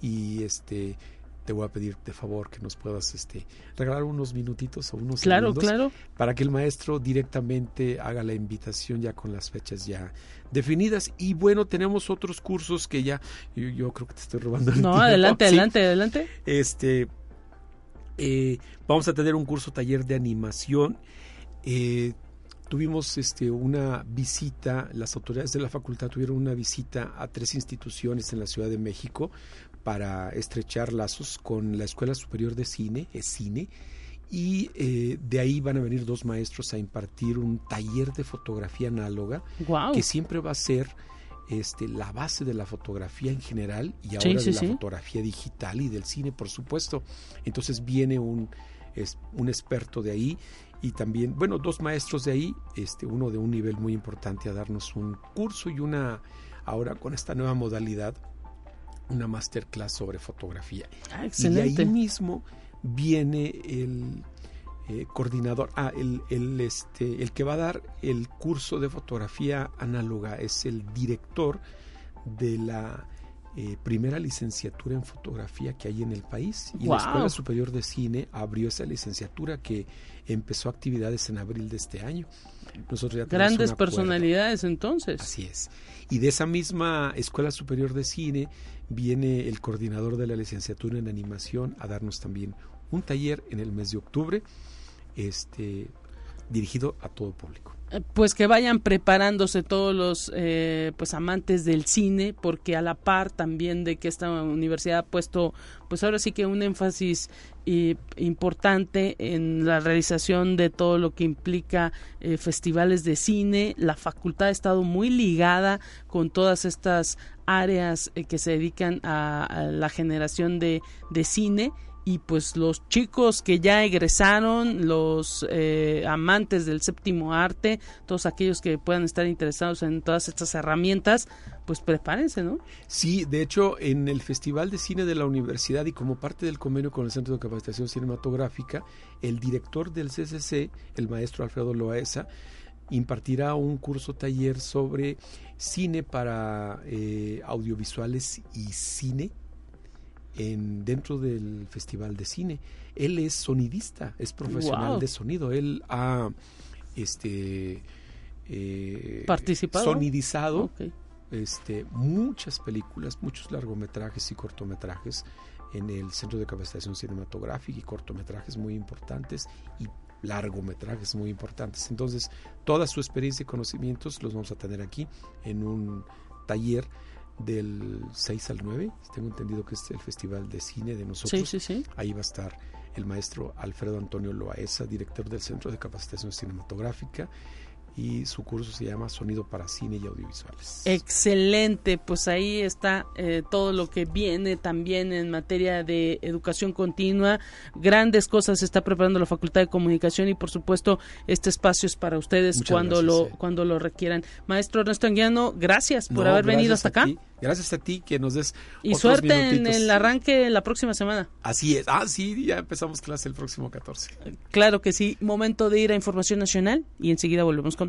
Speaker 6: y este te voy a pedir de favor que nos puedas este, regalar unos minutitos o unos
Speaker 2: claro, claro.
Speaker 6: para que el maestro directamente haga la invitación ya con las fechas ya definidas. Y bueno, tenemos otros cursos que ya, yo, creo que te estoy robando.
Speaker 2: no, adelante, adelante, adelante.
Speaker 6: Este, eh, vamos a tener un curso taller de animación. Eh, tuvimos este, una visita, las autoridades de la facultad tuvieron una visita a tres instituciones en la Ciudad de México para estrechar lazos con la Escuela Superior de Cine, es Cine, y eh, de ahí van a venir dos maestros a impartir un taller de fotografía análoga que siempre va a ser este, la base de la fotografía en general y ahora de la fotografía digital y del cine, por supuesto. Entonces viene un, es, un experto de ahí y también, bueno, dos maestros de ahí, este, uno de un nivel muy importante a darnos un curso y una, ahora con esta nueva modalidad, una masterclass sobre fotografía.
Speaker 2: Ah, y de
Speaker 6: ahí mismo viene el eh, coordinador, ah, el, el, este, el que va a dar el curso de fotografía análoga es el director de la eh, primera licenciatura en fotografía que hay en el país y la Escuela Superior de Cine abrió esa licenciatura que empezó actividades en abril de este año.
Speaker 2: Nosotros Grandes personalidades entonces.
Speaker 6: Así es. Y de esa misma Escuela Superior de Cine viene el coordinador de la licenciatura en animación a darnos también un taller en el mes de octubre este, dirigido a todo público
Speaker 2: pues que vayan preparándose todos los eh, pues amantes del cine porque a la par también de que esta universidad ha puesto pues ahora sí que un énfasis importante en la realización de todo lo que implica eh, festivales de cine. La facultad ha estado muy ligada con todas estas áreas eh, que se dedican a, la generación de, de cine y pues los chicos que ya egresaron, los eh, amantes del séptimo arte, todos aquellos que puedan estar interesados en todas estas herramientas, pues prepárense, ¿no?
Speaker 6: Sí, de hecho, en el Festival de Cine de la Universidad y como parte del convenio con el Centro de Capacitación Cinematográfica, el director del CCC, el maestro Alfredo Loaesa, impartirá un curso taller sobre cine para eh, audiovisuales y cine en, dentro del Festival de Cine. Él es sonidista, es profesional de sonido. Él ha este, eh,
Speaker 2: participado,
Speaker 6: sonidizado este, muchas películas, muchos largometrajes y cortometrajes en el Centro de Capacitación Cinematográfica y cortometrajes muy importantes y largometrajes muy importantes. Entonces, toda su experiencia y conocimientos los vamos a tener aquí en un taller del 6 al 9. Tengo entendido que es el Festival de Cine de nosotros.
Speaker 2: Sí, sí, sí.
Speaker 6: Ahí va a estar el maestro Alfredo Antonio Loaesa, director del Centro de Capacitación Cinematográfica y su curso se llama Sonido para Cine y Audiovisuales.
Speaker 2: Excelente, pues ahí está eh, todo lo que viene también en materia de educación continua. Grandes cosas se está preparando la Facultad de Comunicación y por supuesto este espacio es para ustedes cuando lo
Speaker 6: eh.
Speaker 2: cuando lo requieran. Maestro Ernesto Anguiano, gracias por haber venido hasta acá.
Speaker 6: Gracias a ti que nos des
Speaker 2: y suerte en el arranque la próxima semana.
Speaker 6: Así es. Ah, sí, ya empezamos clase el próximo 14.
Speaker 2: Claro que sí. Momento de ir a Información Nacional y enseguida volvemos con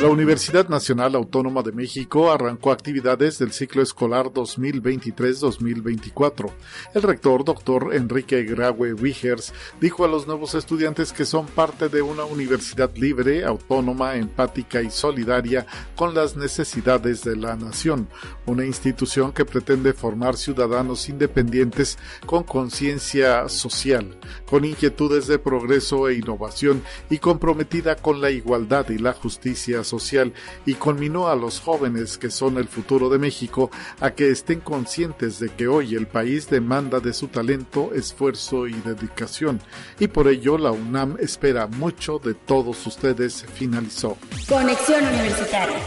Speaker 7: La Universidad Nacional Autónoma de México arrancó actividades del ciclo escolar 2023-2024. El rector, doctor Enrique Graue Wigers, dijo a los nuevos estudiantes que son parte de una universidad libre, autónoma, empática y solidaria con las necesidades de la nación, una institución que pretende formar ciudadanos independientes con conciencia social, con inquietudes de progreso e innovación y comprometida con la igualdad y la justicia social y conminó a los jóvenes que son el futuro de México a que estén conscientes de que hoy el país demanda de su talento, esfuerzo y dedicación y por ello la UNAM espera mucho de todos ustedes, finalizó.
Speaker 8: Conexión Universitaria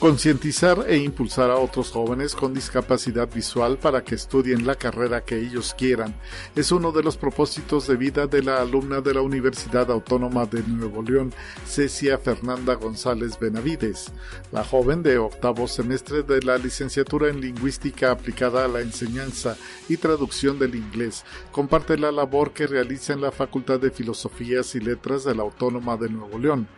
Speaker 7: concientizar e impulsar a otros jóvenes con discapacidad visual para que estudien la carrera que ellos quieran. Es uno de los propósitos de vida de la alumna de la Universidad Autónoma de Nuevo León, Cecia Fernanda González Benavides. La joven de octavo semestre de la licenciatura en Lingüística aplicada a la enseñanza y traducción del inglés comparte la labor que realiza en la Facultad de Filosofías y Letras de la Autónoma de Nuevo León.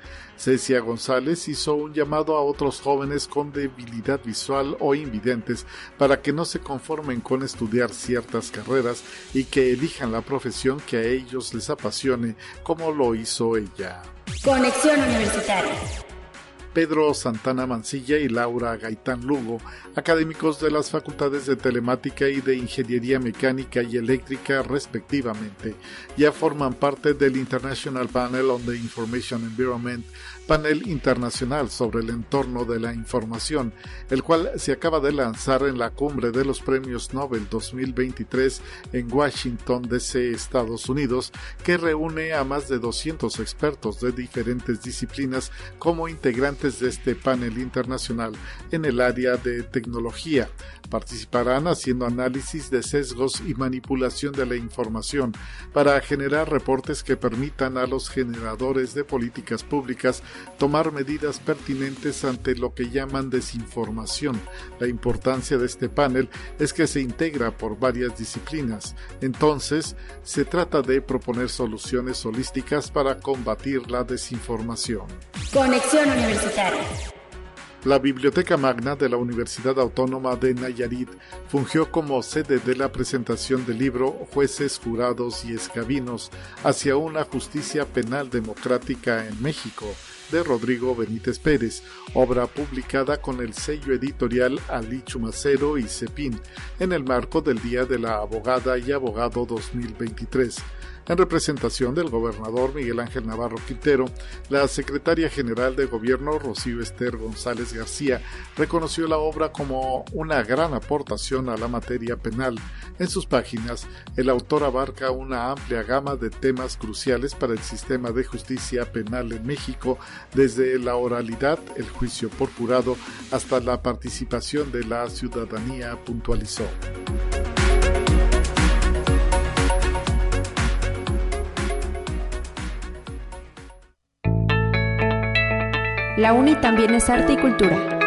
Speaker 7: Cecia González hizo un llamado a otros jóvenes con debilidad visual o invidentes para que no se conformen con estudiar ciertas carreras y que elijan la profesión que a ellos les apasione como lo hizo ella.
Speaker 8: Conexión Universitaria.
Speaker 7: Pedro Santana Mancilla y Laura Gaitán Lugo, académicos de las facultades de Telemática y de Ingeniería Mecánica y Eléctrica respectivamente, ya forman parte del International Panel on the Information Environment panel internacional sobre el entorno de la información, el cual se acaba de lanzar en la cumbre de los premios Nobel 2023 en Washington, D.C., Estados Unidos, que reúne a más de 200 expertos de diferentes disciplinas como integrantes de este panel internacional en el área de tecnología. Participarán haciendo análisis de sesgos y manipulación de la información para generar reportes que permitan a los generadores de políticas públicas tomar medidas pertinentes ante lo que llaman desinformación. La importancia de este panel es que se integra por varias disciplinas. Entonces, se trata de proponer soluciones holísticas para combatir la desinformación.
Speaker 8: Conexión Universitaria.
Speaker 7: La Biblioteca Magna de la Universidad Autónoma de Nayarit fungió como sede de la presentación del libro Jueces, Jurados y Escabinos hacia una justicia penal democrática en México de Rodrigo Benítez Pérez, obra publicada con el sello editorial Ali Chumacero y Cepín en el marco del Día de la Abogada y Abogado 2023. En representación del gobernador Miguel Ángel Navarro Quintero, la secretaria general de gobierno Rocío Esther González García reconoció la obra como una gran aportación a la materia penal. En sus páginas, el autor abarca una amplia gama de temas cruciales para el sistema de justicia penal en México, desde la oralidad, el juicio por jurado, hasta la participación de la ciudadanía, puntualizó.
Speaker 3: La UNI también es arte y cultura.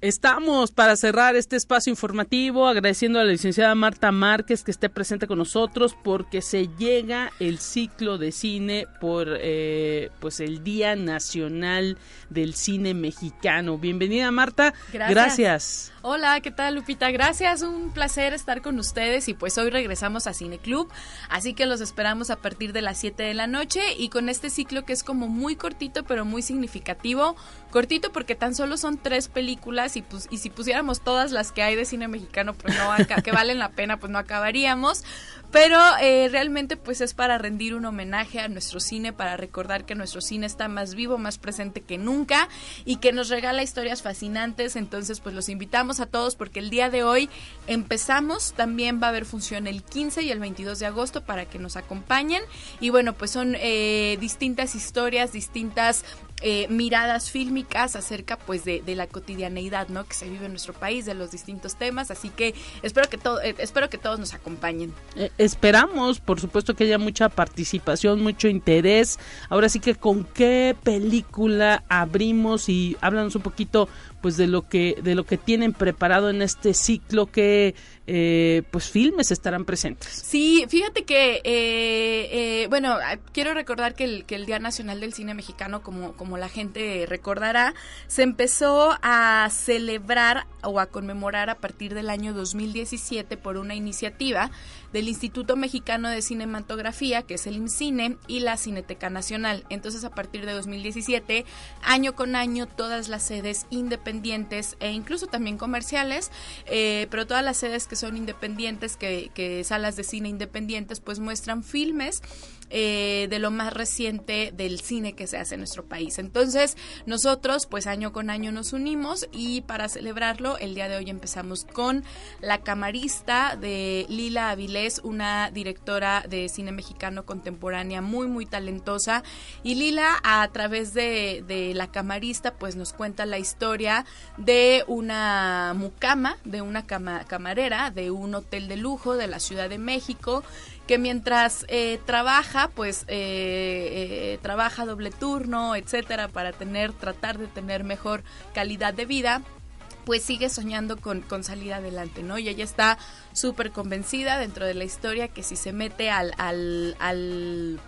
Speaker 2: Estamos para cerrar este espacio informativo agradeciendo a la licenciada Marta Márquez que esté presente con nosotros porque se llega el ciclo de cine por eh, pues el Día Nacional del Cine Mexicano. Bienvenida Marta.
Speaker 9: Gracias.
Speaker 2: Gracias.
Speaker 9: Hola, ¿qué tal Lupita? Gracias, un placer estar con ustedes y pues hoy regresamos a Cine Club, así que los esperamos a partir de las 7 de la noche y con este ciclo que es como muy cortito pero muy significativo, cortito porque tan solo son tres películas y pues y si pusiéramos todas las que hay de cine mexicano pues que valen la pena pues no acabaríamos, pero eh, realmente pues es para rendir un homenaje a nuestro cine, para recordar que nuestro cine está más vivo, más presente que nunca y que nos regala historias fascinantes. Entonces pues los invitamos a todos porque el día de hoy empezamos, también va a haber función el 15 y el 22 de agosto para que nos acompañen. Y bueno pues son eh, distintas historias, distintas eh, miradas fílmicas acerca pues de, de, la cotidianeidad no que se vive en nuestro país de los distintos temas. Así que espero que todo eh, espero que todos nos acompañen.
Speaker 2: Eh, esperamos por supuesto que haya mucha participación mucho interés. Ahora sí que con qué película abrimos y háblanos un poquito pues de lo que de lo que tienen preparado en este ciclo. Que eh, pues filmes estarán presentes.
Speaker 9: Sí, fíjate que, eh, eh, bueno, quiero recordar que el, que el Día Nacional del Cine Mexicano, como, como la gente recordará, se empezó a celebrar o a conmemorar a partir del año 2017 por una iniciativa del Instituto Mexicano de Cinematografía, que es el IMCINE, y la Cineteca Nacional. Entonces, a partir de 2017, año con año, todas las sedes independientes e incluso también comerciales, pero todas las sedes que son independientes, que, que salas de cine independientes, pues muestran filmes eh, de lo más reciente del cine que se hace en nuestro país. Entonces, nosotros, pues año con año nos unimos y para celebrarlo, el día de hoy empezamos con la camarista de Lila Avilés, una directora de cine mexicano contemporánea muy, muy talentosa. Y Lila, a través de, la camarista, pues nos cuenta la historia de una mucama, de una cama, camarera, de un hotel de lujo de la Ciudad de México que mientras eh, trabaja, pues eh, eh, trabaja doble turno, etcétera, para tener, tratar de tener mejor calidad de vida pues sigue soñando con, con salir adelante, ¿no? Y ella está súper convencida dentro de la historia que si se mete al, al, al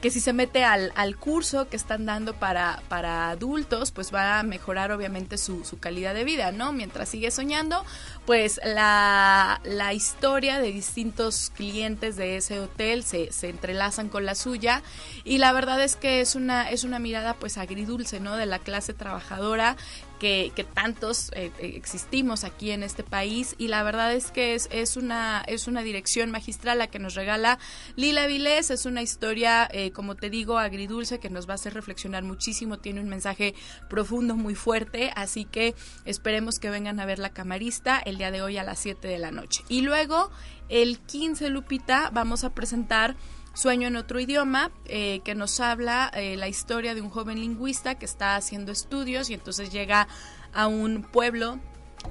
Speaker 9: que si se mete al, al curso que están dando para, para adultos, pues va a mejorar obviamente su, su calidad de vida, ¿no? Mientras sigue soñando, pues la, la historia de distintos clientes de ese hotel se, se entrelazan con la suya y la verdad es que es una, es una mirada pues agridulce, ¿no? De la clase trabajadora que, que, tantos eh, existimos aquí en este país. Y la verdad es que es, es, una, es una dirección magistral la que nos regala Lila Vilés, es una historia, eh, como te digo, agridulce que nos va a hacer reflexionar muchísimo, tiene un mensaje profundo, muy fuerte, así que esperemos que vengan a ver la camarista el día de hoy a las 7 de la noche. Y luego, el 15, Lupita, vamos a presentar Sueño en otro idioma, eh, que nos habla eh, la historia de un joven lingüista que está haciendo estudios y entonces llega a un pueblo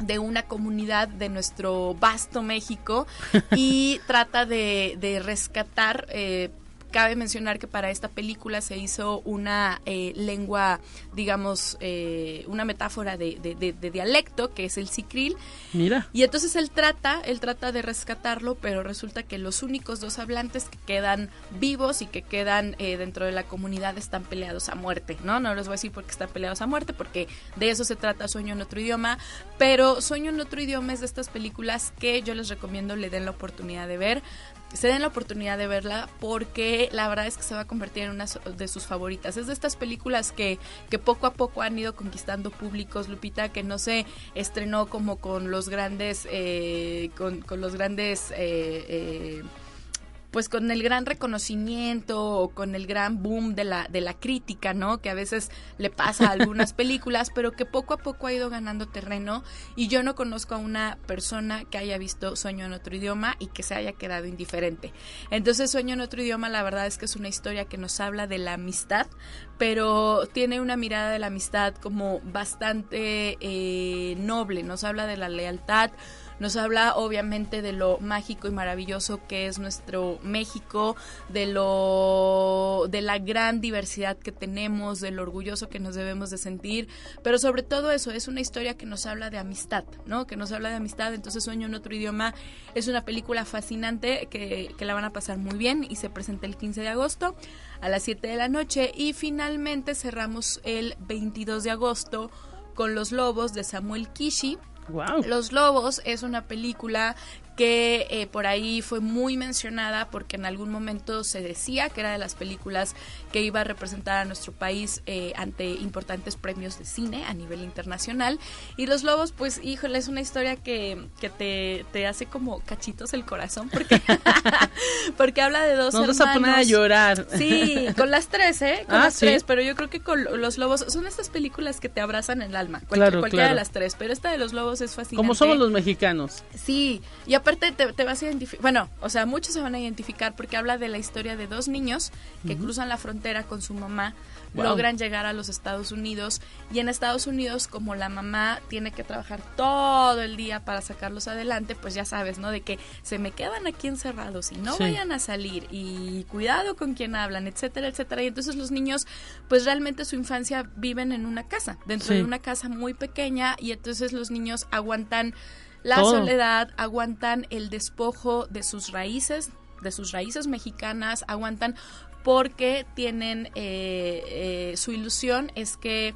Speaker 9: de una comunidad de nuestro vasto México y trata de, de rescatar eh, Cabe mencionar que para esta película se hizo una eh, lengua, digamos, eh, una metáfora de, de, de, de, dialecto, que es el sicril.
Speaker 2: Mira.
Speaker 9: Y entonces él trata, él trata de rescatarlo, pero resulta que los únicos dos hablantes que quedan vivos y que quedan eh, dentro de la comunidad están peleados a muerte, ¿no? No les voy a decir por qué están peleados a muerte, porque de eso se trata Sueño en otro idioma, pero Sueño en otro idioma es de estas películas que yo les recomiendo le den la oportunidad de ver se den la oportunidad de verla porque la verdad es que se va a convertir en una de sus favoritas. Es de estas películas que, que poco a poco han ido conquistando públicos, Lupita, que no se estrenó como con los grandes, eh, con, con, los grandes... Eh, eh, pues con el gran reconocimiento o con el gran boom de la, de la crítica, ¿no? Que a veces le pasa a algunas películas, pero que poco a poco ha ido ganando terreno y yo no conozco a una persona que haya visto Sueño en otro idioma y que se haya quedado indiferente. Entonces Sueño en otro idioma la verdad es que es una historia que nos habla de la amistad, pero tiene una mirada de la amistad como bastante eh, noble, nos habla de la lealtad, nos habla obviamente de lo mágico y maravilloso que es nuestro México, de lo de la gran diversidad que tenemos, del orgulloso que nos debemos de sentir, pero sobre todo eso es una historia que nos habla de amistad, ¿no? Que nos habla de amistad, entonces Sueño en otro idioma es una película fascinante que, que la van a pasar muy bien y se presenta el 15 de agosto a las 7 de la noche y finalmente cerramos el 22 de agosto con Los Lobos de Samuel Kishi. Los Lobos es una película que eh, por ahí fue muy mencionada porque en algún momento se decía que era de las películas que iba a representar a nuestro país eh, ante importantes premios de cine a nivel internacional. Y Los Lobos, pues, híjole, es una historia que, que te, te hace como cachitos el corazón porque, porque habla de dos
Speaker 2: Nos vas a poner a llorar.
Speaker 9: Sí, con las tres, ¿eh? Con
Speaker 2: Ah,
Speaker 9: las
Speaker 2: sí.
Speaker 9: tres, pero yo creo que con Los Lobos son estas películas que te abrazan el alma. Cualquier-
Speaker 2: Claro,
Speaker 9: cualquiera
Speaker 2: claro.
Speaker 9: de las tres, pero esta de Los Lobos es fascinante.
Speaker 2: Como somos los mexicanos.
Speaker 9: Sí, y aparte te, te vas a identificar, bueno, o sea, muchos se van a identificar porque habla de la historia de dos niños que cruzan la frontera con su mamá,
Speaker 2: Wow.
Speaker 9: logran llegar a los Estados Unidos y en Estados Unidos como la mamá tiene que trabajar todo el día para sacarlos adelante, pues ya sabes, ¿no? De que se me quedan aquí encerrados y no
Speaker 2: Sí.
Speaker 9: vayan a salir y cuidado con quien hablan, etcétera, etcétera. Y entonces los niños, pues realmente su infancia viven en una casa, dentro
Speaker 2: Sí.
Speaker 9: de una casa muy pequeña y entonces los niños aguantan la
Speaker 2: Todo.
Speaker 9: soledad, aguantan el despojo de sus raíces, de sus raíces mexicanas, aguantan porque tienen eh, eh, su ilusión es que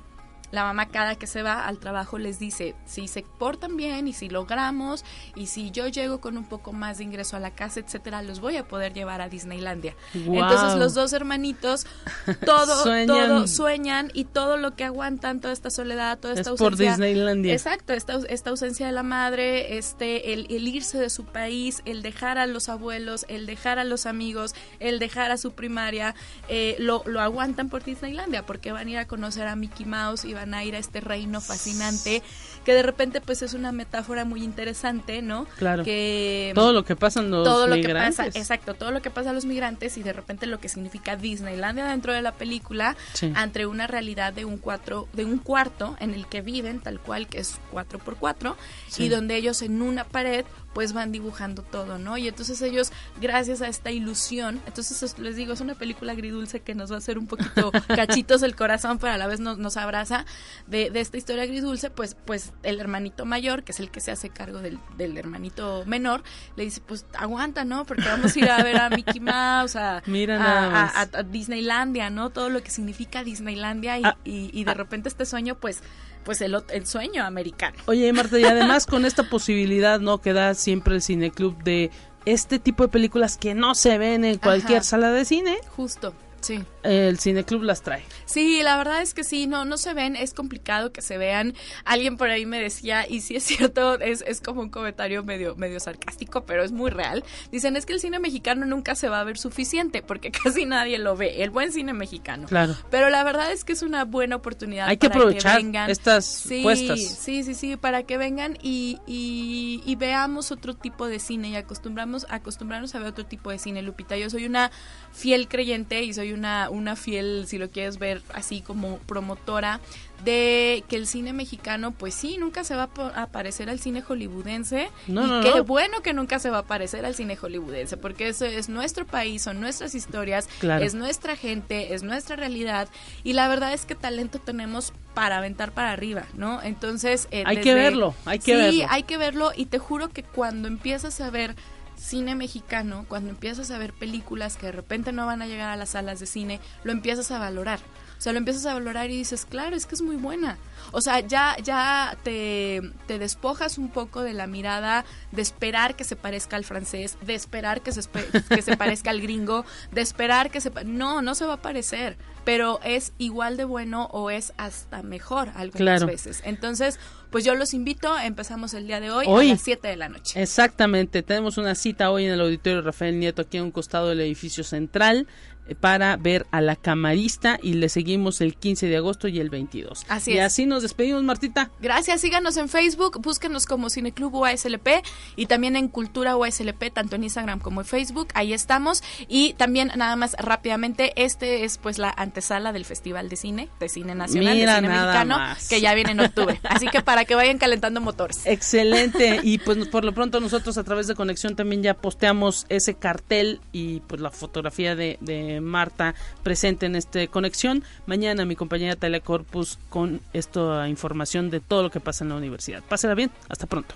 Speaker 9: la mamá cada que se va al trabajo les dice si se portan bien y si logramos y si yo llego con un poco más de ingreso a la casa, etcétera, los voy a poder llevar a Disneylandia. Entonces los dos hermanitos todo
Speaker 2: Sueñan.
Speaker 9: todo sueñan y todo lo que aguantan, toda esta soledad, toda esta
Speaker 2: Es por
Speaker 9: ausencia.
Speaker 2: Disneylandia.
Speaker 9: Exacto, esta, esta ausencia de la madre, este el, el irse de su país, el dejar a los abuelos, el dejar a los amigos, el dejar a su primaria, eh, lo, lo aguantan por Disneylandia porque van a ir a conocer a Mickey Mouse y van a ir a este reino fascinante que de repente pues es una metáfora muy interesante, ¿no?
Speaker 2: Claro.
Speaker 9: Que
Speaker 2: Todo lo que pasan los
Speaker 9: todo lo que pasa, exacto, todo lo que pasa a los migrantes y de repente lo que significa Disneylandia dentro de la película
Speaker 2: Sí.
Speaker 9: ante una realidad de un cuatro, de un cuarto en el que viven tal cual que es cuatro por cuatro
Speaker 2: Sí.
Speaker 9: y donde ellos en una pared pues van dibujando todo, ¿no? Y entonces ellos gracias a esta ilusión, entonces es- les digo es una película agridulce que nos va a hacer un poquito cachitos el corazón pero a la vez nos, nos abraza de, de esta historia agridulce, pues pues el hermanito mayor que es el que se hace cargo del, del hermanito menor le dice pues aguanta, ¿no? Porque vamos a ir a ver a Mickey Mouse, a,
Speaker 2: Mira
Speaker 9: a- Disneylandia, ¿no? Todo lo que significa Disneylandia y,
Speaker 2: Ah,
Speaker 9: y, y de repente este sueño, pues, pues el, el sueño americano.
Speaker 2: Oye, Marta, y además con esta posibilidad, ¿no? Que da siempre el cineclub de este tipo de películas que no se ven en cualquier
Speaker 9: Ajá.
Speaker 2: sala de cine,
Speaker 9: Justo, sí.
Speaker 2: el cineclub las trae.
Speaker 9: Sí, la verdad es que sí, no, no se ven, es complicado que se vean. Alguien por ahí me decía, y sí es cierto, es, es como un comentario medio, medio sarcástico, pero es muy real. Dicen, es que el cine mexicano nunca se va a ver suficiente, porque casi nadie lo ve, el buen cine mexicano.
Speaker 2: Claro.
Speaker 9: Pero la verdad es que es una buena oportunidad.
Speaker 2: Hay que
Speaker 9: para
Speaker 2: aprovechar
Speaker 9: vengan.
Speaker 2: estas
Speaker 9: sí,
Speaker 2: puestas.
Speaker 9: Sí, sí, sí, para que vengan y, y, y veamos otro tipo de cine y acostumbramos, acostumbrarnos a ver otro tipo de cine, Lupita. Yo soy una fiel creyente y soy una, una fiel, si lo quieres ver así como promotora de que el cine mexicano, pues sí, nunca se va a parecer al cine hollywoodense.
Speaker 2: No,
Speaker 9: y
Speaker 2: no,
Speaker 9: qué
Speaker 2: no.
Speaker 9: bueno que nunca se va a parecer al cine hollywoodense, porque eso es nuestro país, son nuestras historias,
Speaker 2: Claro.
Speaker 9: es nuestra gente, es nuestra realidad. Y la verdad es que talento tenemos para aventar para arriba, ¿no? Entonces... eh,
Speaker 2: Hay que verlo, hay que
Speaker 9: sí,
Speaker 2: verlo.
Speaker 9: hay que verlo y te juro que cuando empiezas a ver cine mexicano, cuando empiezas a ver películas que de repente no van a llegar a las salas de cine, lo empiezas a valorar. O sea, lo empiezas a valorar y dices, claro, es que es muy buena. O sea, ya, ya te, te despojas un poco de la mirada de esperar que se parezca al francés, de esperar que se, que se parezca al gringo, de esperar que se... No, no se va a parecer, pero es igual de bueno o es hasta mejor algunas
Speaker 2: Claro.
Speaker 9: veces. Entonces, pues yo los invito, empezamos el día de hoy,
Speaker 2: Hoy.
Speaker 9: a las 7 de la noche.
Speaker 2: Exactamente, tenemos una cita hoy en el auditorio Rafael Nieto aquí a un costado del edificio central para ver a la camarista y le seguimos el 15 de agosto y el 22.
Speaker 9: Así
Speaker 2: y
Speaker 9: es.
Speaker 2: así nos despedimos, Martita.
Speaker 9: Gracias, síganos en Facebook, búsquenos como Cineclub UASLP y también en Cultura UASLP, tanto en Instagram como en Facebook, ahí estamos. Y también, nada más rápidamente, este es pues la antesala del Festival de Cine, de Cine Nacional,
Speaker 2: Mira
Speaker 9: de Cine Mexicano,
Speaker 2: más.
Speaker 9: que ya viene en octubre. Así que para para que vayan calentando motores.
Speaker 2: Excelente. Y pues por lo pronto nosotros a través de Conexión también ya posteamos ese cartel y pues la fotografía de, de Marta presente en este Conexión. Mañana mi compañera Talia Corpus con esta información de todo lo que pasa en la universidad. Pásela bien. Hasta pronto.